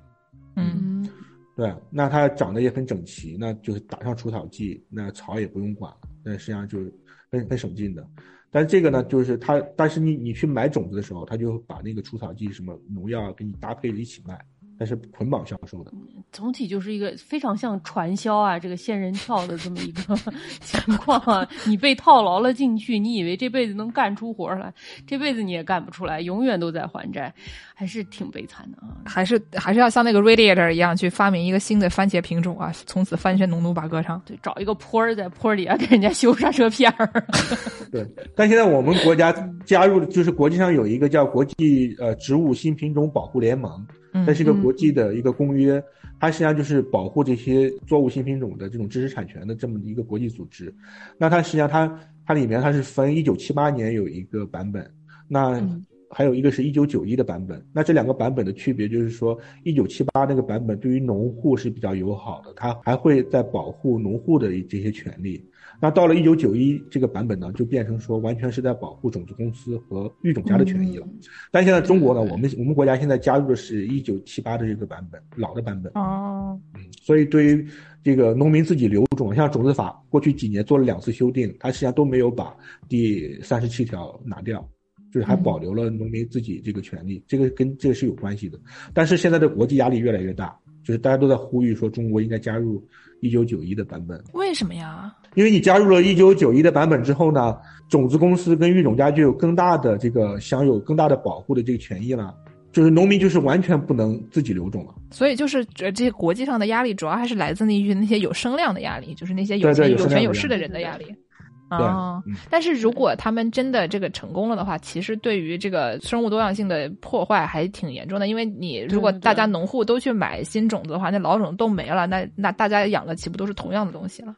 嗯，嗯，对，那它长得也很整齐，那就是打上除草剂，那草也不用管了，那实际上就是很很省劲的。但这个呢，就是它，但是你你去买种子的时候，他就把那个除草剂什么农药给你搭配着一起卖，但是捆绑销售的。总体就是一个非常像传销啊，这个仙人跳的这么一个 情况啊。你被套牢了进去，你以为这辈子能干出活来，这辈子你也干不出来，永远都在还债，还是挺悲惨的啊。还是还是要像那个 Radiator 一样，去发明一个新的番茄品种啊，从此翻身农奴把歌唱。对，找一个坡儿在坡底下给人家修刹车片儿。对，但现在我们国家加入的就是国际上有一个叫国际呃植物新品种保护联盟，嗯这是一个国际的一个公约，它实际上就是保护这些作物新品种的这种知识产权的这么一个国际组织。那它实际上它它里面它是分一九七八年有一个版本，那还有一个是一九九一的版本。那这两个版本的区别就是说，一九七八那个版本对于农户是比较友好的，它还会在保护农户的这些权利。那到了一九九一这个版本呢，就变成说完全是在保护种子公司和育种家的权益了。但现在中国呢，我们我们国家现在加入的是一九七八的这个版本，老的版本。哦，嗯，所以对于这个农民自己留种，像种子法过去几年做了两次修订，它实际上都没有把第三十七条拿掉，就是还保留了农民自己这个权利，这个跟这个是有关系的。但是现在的国际压力越来越大，就是大家都在呼吁说中国应该加入一九九一的版本。为什么呀？因为你加入了一九九一的版本之后呢，种子公司跟育种家就有更大的这个享有更大的保护的这个权益了，就是农民就是完全不能自己留种了。所以就是这这些国际上的压力，主要还是来自于那些有声量的压力，就是那些有有声权有势的人的压力。啊但是如果他们真的这个成功了的话，其实对于这个生物多样性的破坏还挺严重的。因为你如果大家农户都去买新种子的话，那老种都没了，那那大家养的岂不都是同样的东西了？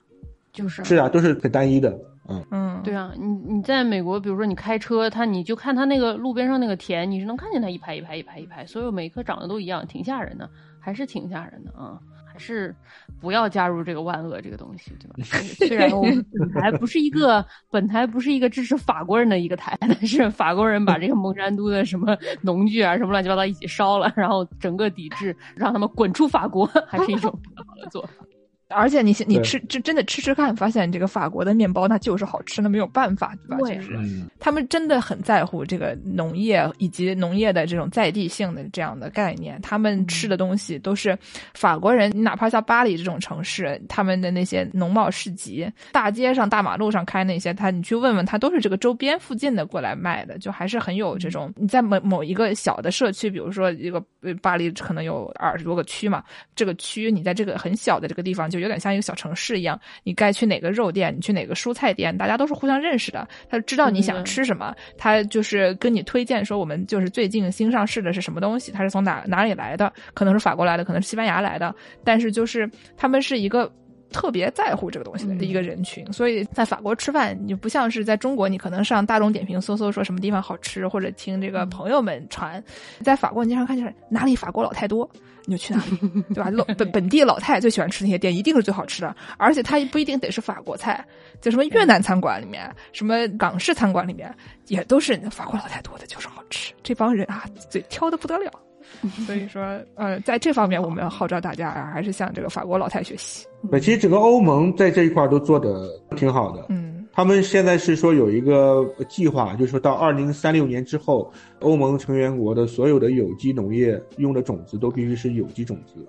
就是是啊，都是很单一的，嗯。嗯，对啊，你你在美国，比如说你开车，它你就看它那个路边上那个田，你是能看见它一排一排一排一排，所有每一棵长得都一样，挺吓人的，还是挺吓人的啊！还是不要加入这个万恶这个东西，对吧？虽虽然我们本台不是一个本台不是一个支持法国人的一个台，但是法国人把这个蒙山都的什么农具啊什么乱七八糟一起烧了，然后整个抵制，让他们滚出法国，还是一种很好的做法。而且你你对吃真真的吃吃看，发现这个法国的面包它就是好吃，那没有办法，对吧？对就是嗯，他们真的很在乎这个农业以及农业的这种在地性的这样的概念。他们吃的东西都是法国人，哪怕像巴黎这种城市，他们的那些农贸市集，大街上、大马路上开那些，他你去问问他，都是这个周边附近的过来卖的，就还是很有这种。你在某某一个小的社区，比如说一个呃巴黎可能有二十多个区嘛，这个区你在这个很小的这个地方就就有点像一个小城市一样。你该去哪个肉店，你去哪个蔬菜店，大家都是互相认识的。他知道你想吃什么，他就是跟你推荐说我们就是最近新上市的是什么东西，它是从哪哪里来的，可能是法国来的，可能是西班牙来的，但是就是他们是一个。特别在乎这个东西的一个人群，所以在法国吃饭，你不像是在中国，你可能上大众点评搜搜说什么地方好吃，或者听这个朋友们传。在法国，你经常看见是哪里法国老太多，你就去哪里，对吧？老本本地老太最喜欢吃那些店，一定是最好吃的，而且它不一定得是法国菜，就什么越南餐馆里面，什么港式餐馆里面，也都是法国老太多的，就是好吃。这帮人啊，嘴挑的不得了。所以说，呃，在这方面，我们要号召大家啊，还是向这个法国老太学习。对，其实整个欧盟在这一块都做的挺好的。嗯，他们现在是说有一个计划，就是说到二零三六年之后，欧盟成员国的所有的有机农业用的种子都必须是有机种子。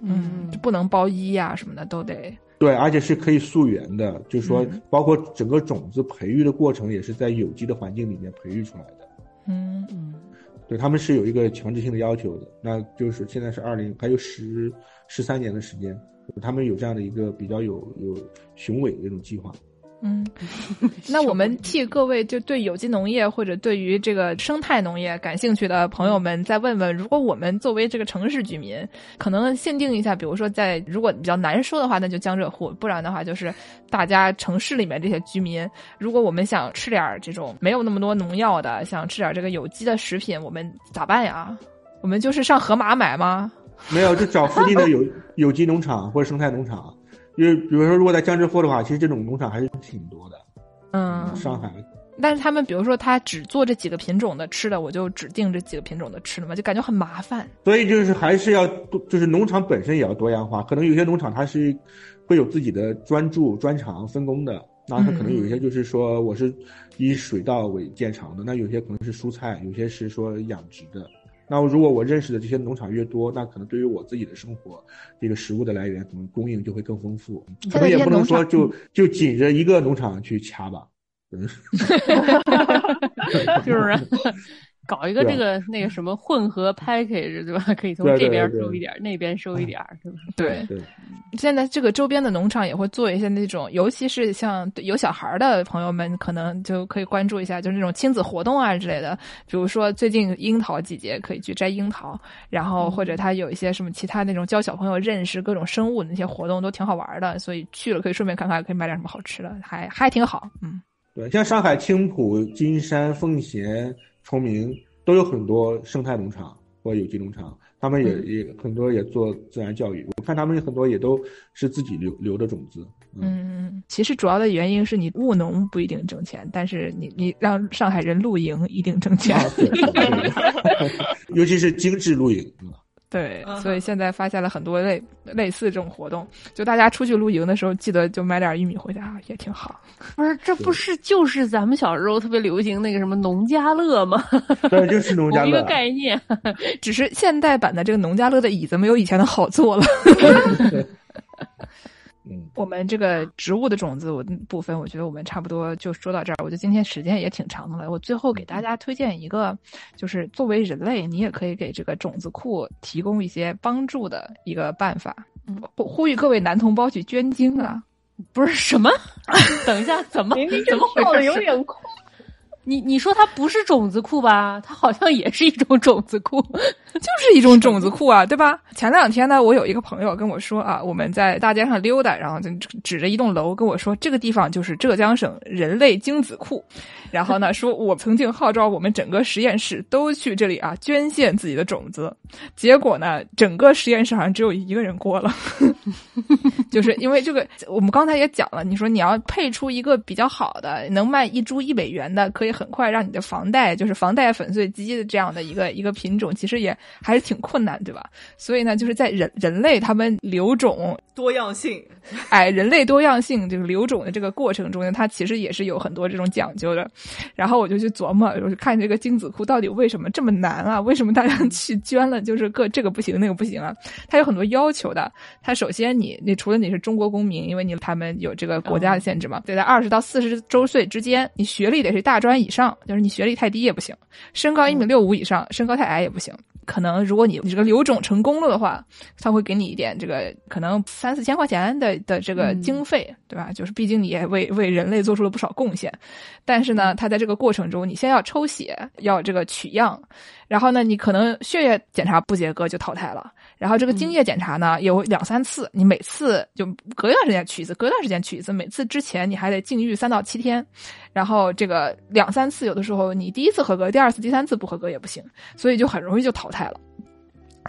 嗯，就不能包衣呀什么的都得。对，而且是可以溯源的，就是说，包括整个种子培育的过程也是在有机的环境里面培育出来的。嗯嗯。对他们是有一个强制性的要求的，那就是现在是二零，还有十十三年的时间，他们有这样的一个比较有有雄伟的这种计划。嗯，那我们替各位就对有机农业或者对于这个生态农业感兴趣的朋友们再问问：如果我们作为这个城市居民，可能限定一下，比如说在如果比较难说的话，那就江浙沪；不然的话，就是大家城市里面这些居民，如果我们想吃点这种没有那么多农药的，想吃点这个有机的食品，我们咋办呀？我们就是上盒马买吗？没有，就找附近的 有有机农场或者生态农场。因为比如说，如果在江浙沪的话，其实这种农场还是挺多的。嗯，上海。但是他们比如说，他只做这几个品种的吃的，我就只定这几个品种的吃的嘛，就感觉很麻烦。所以就是还是要，就是农场本身也要多样化。可能有些农场它是会有自己的专注专长分工的，那它可能有一些就是说我是以水稻为建长的，那有些可能是蔬菜，有些是说养殖的。那如果我认识的这些农场越多，那可能对于我自己的生活，这个食物的来源可能供应就会更丰富。可能也不能说就就紧着一个农场去掐吧。嗯，就是。搞一个这个那个什么混合 package 对吧？可以从这边收一点，那边收一点，是吧？对。现在这个周边的农场也会做一些那种，尤其是像有小孩的朋友们，可能就可以关注一下，就是那种亲子活动啊之类的。比如说最近樱桃季节，可以去摘樱桃，然后或者他有一些什么其他那种教小朋友认识各种生物的那些活动，都挺好玩的。所以去了可以顺便看看，可以买点什么好吃的，还还挺好。嗯，对，像上海青浦、金山、奉贤。崇明都有很多生态农场或有机农场，他们也也很多也做自然教育。我看他们很多也都是自己留留的种子。嗯，其实主要的原因是你务农不一定挣钱，但是你你让上海人露营一定挣钱，尤其是精致露营。对，所以现在发现了很多类类似这种活动，就大家出去露营的时候，记得就买点玉米回家，也挺好。不是，这不是就是咱们小时候特别流行那个什么农家乐吗？对，就是农家乐。一个概念，只是现代版的这个农家乐的椅子没有以前的好坐了。嗯，我们这个植物的种子我部分，我觉得我们差不多就说到这儿。我觉得今天时间也挺长的了。我最后给大家推荐一个，就是作为人类，你也可以给这个种子库提供一些帮助的一个办法。呼呼吁各位男同胞去捐精啊！不是什么？等一下，怎么怎么跳的有点快？你你说它不是种子库吧？它好像也是一种种子库，就是一种种子库啊，对吧？前两天呢，我有一个朋友跟我说啊，我们在大街上溜达，然后就指着一栋楼跟我说，这个地方就是浙江省人类精子库。然后呢，说我曾经号召我们整个实验室都去这里啊捐献自己的种子，结果呢，整个实验室好像只有一个人过了，就是因为这个，我们刚才也讲了，你说你要配出一个比较好的，能卖一株一美元的，可以很快让你的房贷就是房贷粉碎机的这样的一个 一个品种，其实也还是挺困难，对吧？所以呢，就是在人人类他们留种多样性，哎，人类多样性就是留种的这个过程中间，它其实也是有很多这种讲究的。然后我就去琢磨，我就看这个精子库到底为什么这么难啊？为什么大家 去捐了就是各这个不行那个不行啊？它有很多要求的。它首先你你除了你是中国公民，因为你他们有这个国家的限制嘛，得在二十到四十周岁之间，你学历得是大专以上，就是你学历太低也不行，身高一米六五以上，身高太矮也不行。可能如果你你这个留种成功了的话，他会给你一点这个可能三四千块钱的的这个经费，对吧？就是毕竟你也为为人类做出了不少贡献。但是呢，他在这个过程中，你先要抽血，要这个取样，然后呢，你可能血液检查不及格就淘汰了。然后这个精液检查呢有两三次，你每次就隔一段时间取一次，隔一段时间取一次，每次之前你还得禁欲三到七天。然后这个两三次，有的时候你第一次合格，第二次、第三次不合格也不行，所以就很容易就淘汰了。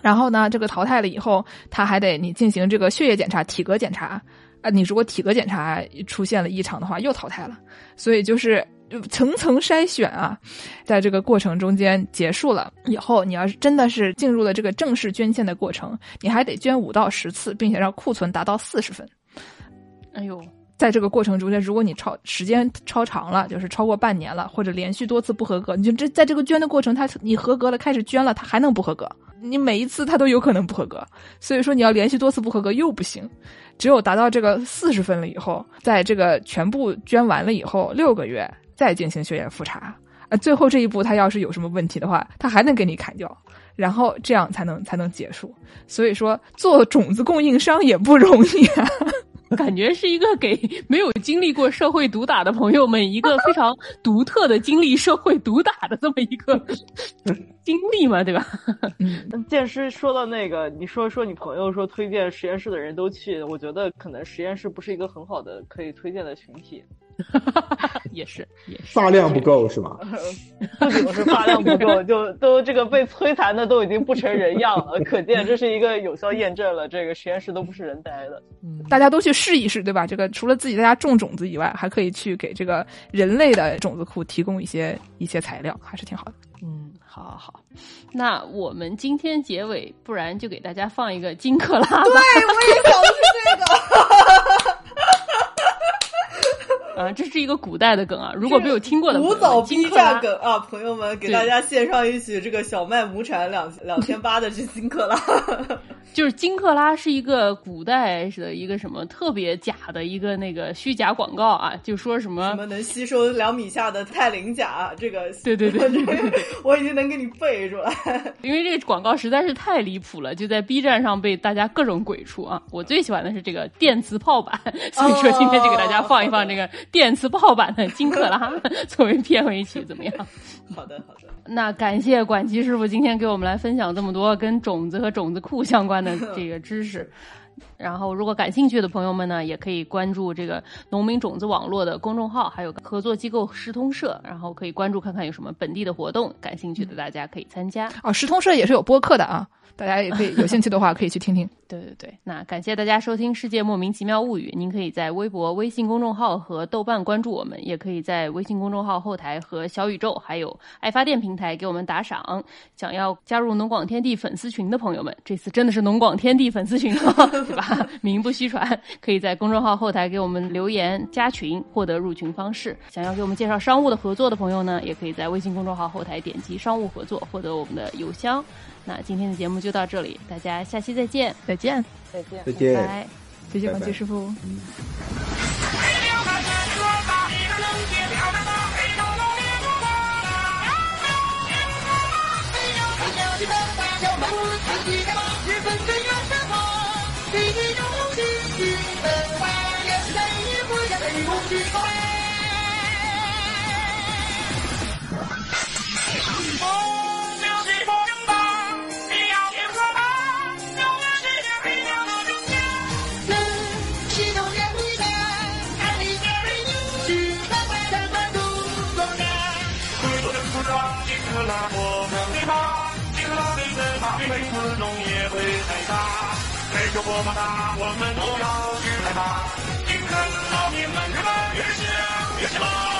然后呢，这个淘汰了以后，他还得你进行这个血液检查、体格检查啊。你如果体格检查出现了异常的话，又淘汰了。所以就是层层筛选啊，在这个过程中间结束了以后，你要是真的是进入了这个正式捐献的过程，你还得捐五到十次，并且让库存达到四十分。哎呦。在这个过程中间，如果你超时间超长了，就是超过半年了，或者连续多次不合格，你就这在这个捐的过程，他你合格了开始捐了，他还能不合格？你每一次他都有可能不合格，所以说你要连续多次不合格又不行，只有达到这个四十分了以后，在这个全部捐完了以后六个月再进行血液复查啊，最后这一步他要是有什么问题的话，他还能给你砍掉，然后这样才能才能结束。所以说做种子供应商也不容易啊。感觉是一个给没有经历过社会毒打的朋友们一个非常独特的经历社会毒打的这么一个 经历嘛，对吧？嗯，剑师说到那个，你说说你朋友说推荐实验室的人都去，我觉得可能实验室不是一个很好的可以推荐的群体。也是，也是发量不够是吗？不仅是发量不够，就都这个被摧残的都已经不成人样了，可见这是一个有效验证了，这个实验室都不是人待的。嗯，大家都去试一试，对吧？这个除了自己在家种种子以外，还可以去给这个人类的种子库提供一些一些材料，还是挺好的。嗯，好好好，那我们今天结尾，不然就给大家放一个金克拉。对，我也想的是这个。啊，这是一个古代的梗啊！如果没有听过的，古早 B 站梗啊，朋友们，给大家献上一曲这个小麦亩产两两千八的这金克拉。就是金克拉是一个古代的一个什么特别假的一个那个虚假广告啊，就说什么什么能吸收两米下的钛磷钾，这个对对对对，我已经能给你背出来。因为这个广告实在是太离谱了，就在 B 站上被大家各种鬼畜啊！我最喜欢的是这个电磁炮版，所以说今天就给大家放一放这个。电磁炮版的金克拉作为片尾曲怎么样？好的，好的。那感谢管奇师傅今天给我们来分享这么多跟种子和种子库相关的这个知识。然后，如果感兴趣的朋友们呢，也可以关注这个农民种子网络的公众号，还有合作机构石通社，然后可以关注看看有什么本地的活动，感兴趣的大家可以参加。哦，石通社也是有播客的啊。大家也可以有兴趣的话，可以去听听。对对对，那感谢大家收听《世界莫名其妙物语》。您可以在微博、微信公众号和豆瓣关注我们，也可以在微信公众号后台和小宇宙还有爱发电平台给我们打赏。想要加入农广天地粉丝群的朋友们，这次真的是农广天地粉丝群了，对吧？名不虚传，可以在公众号后台给我们留言加群，获得入群方式。想要给我们介绍商务的合作的朋友呢，也可以在微信公众号后台点击商务合作，获得我们的邮箱。那今天的节目就到这里，大家下期再见，再见，再见，再见，拜，谢谢王杰师傅。你的荣幸成为也是在你回家的路有多么大，我们都要去害怕。听课老民们，日本越想越想。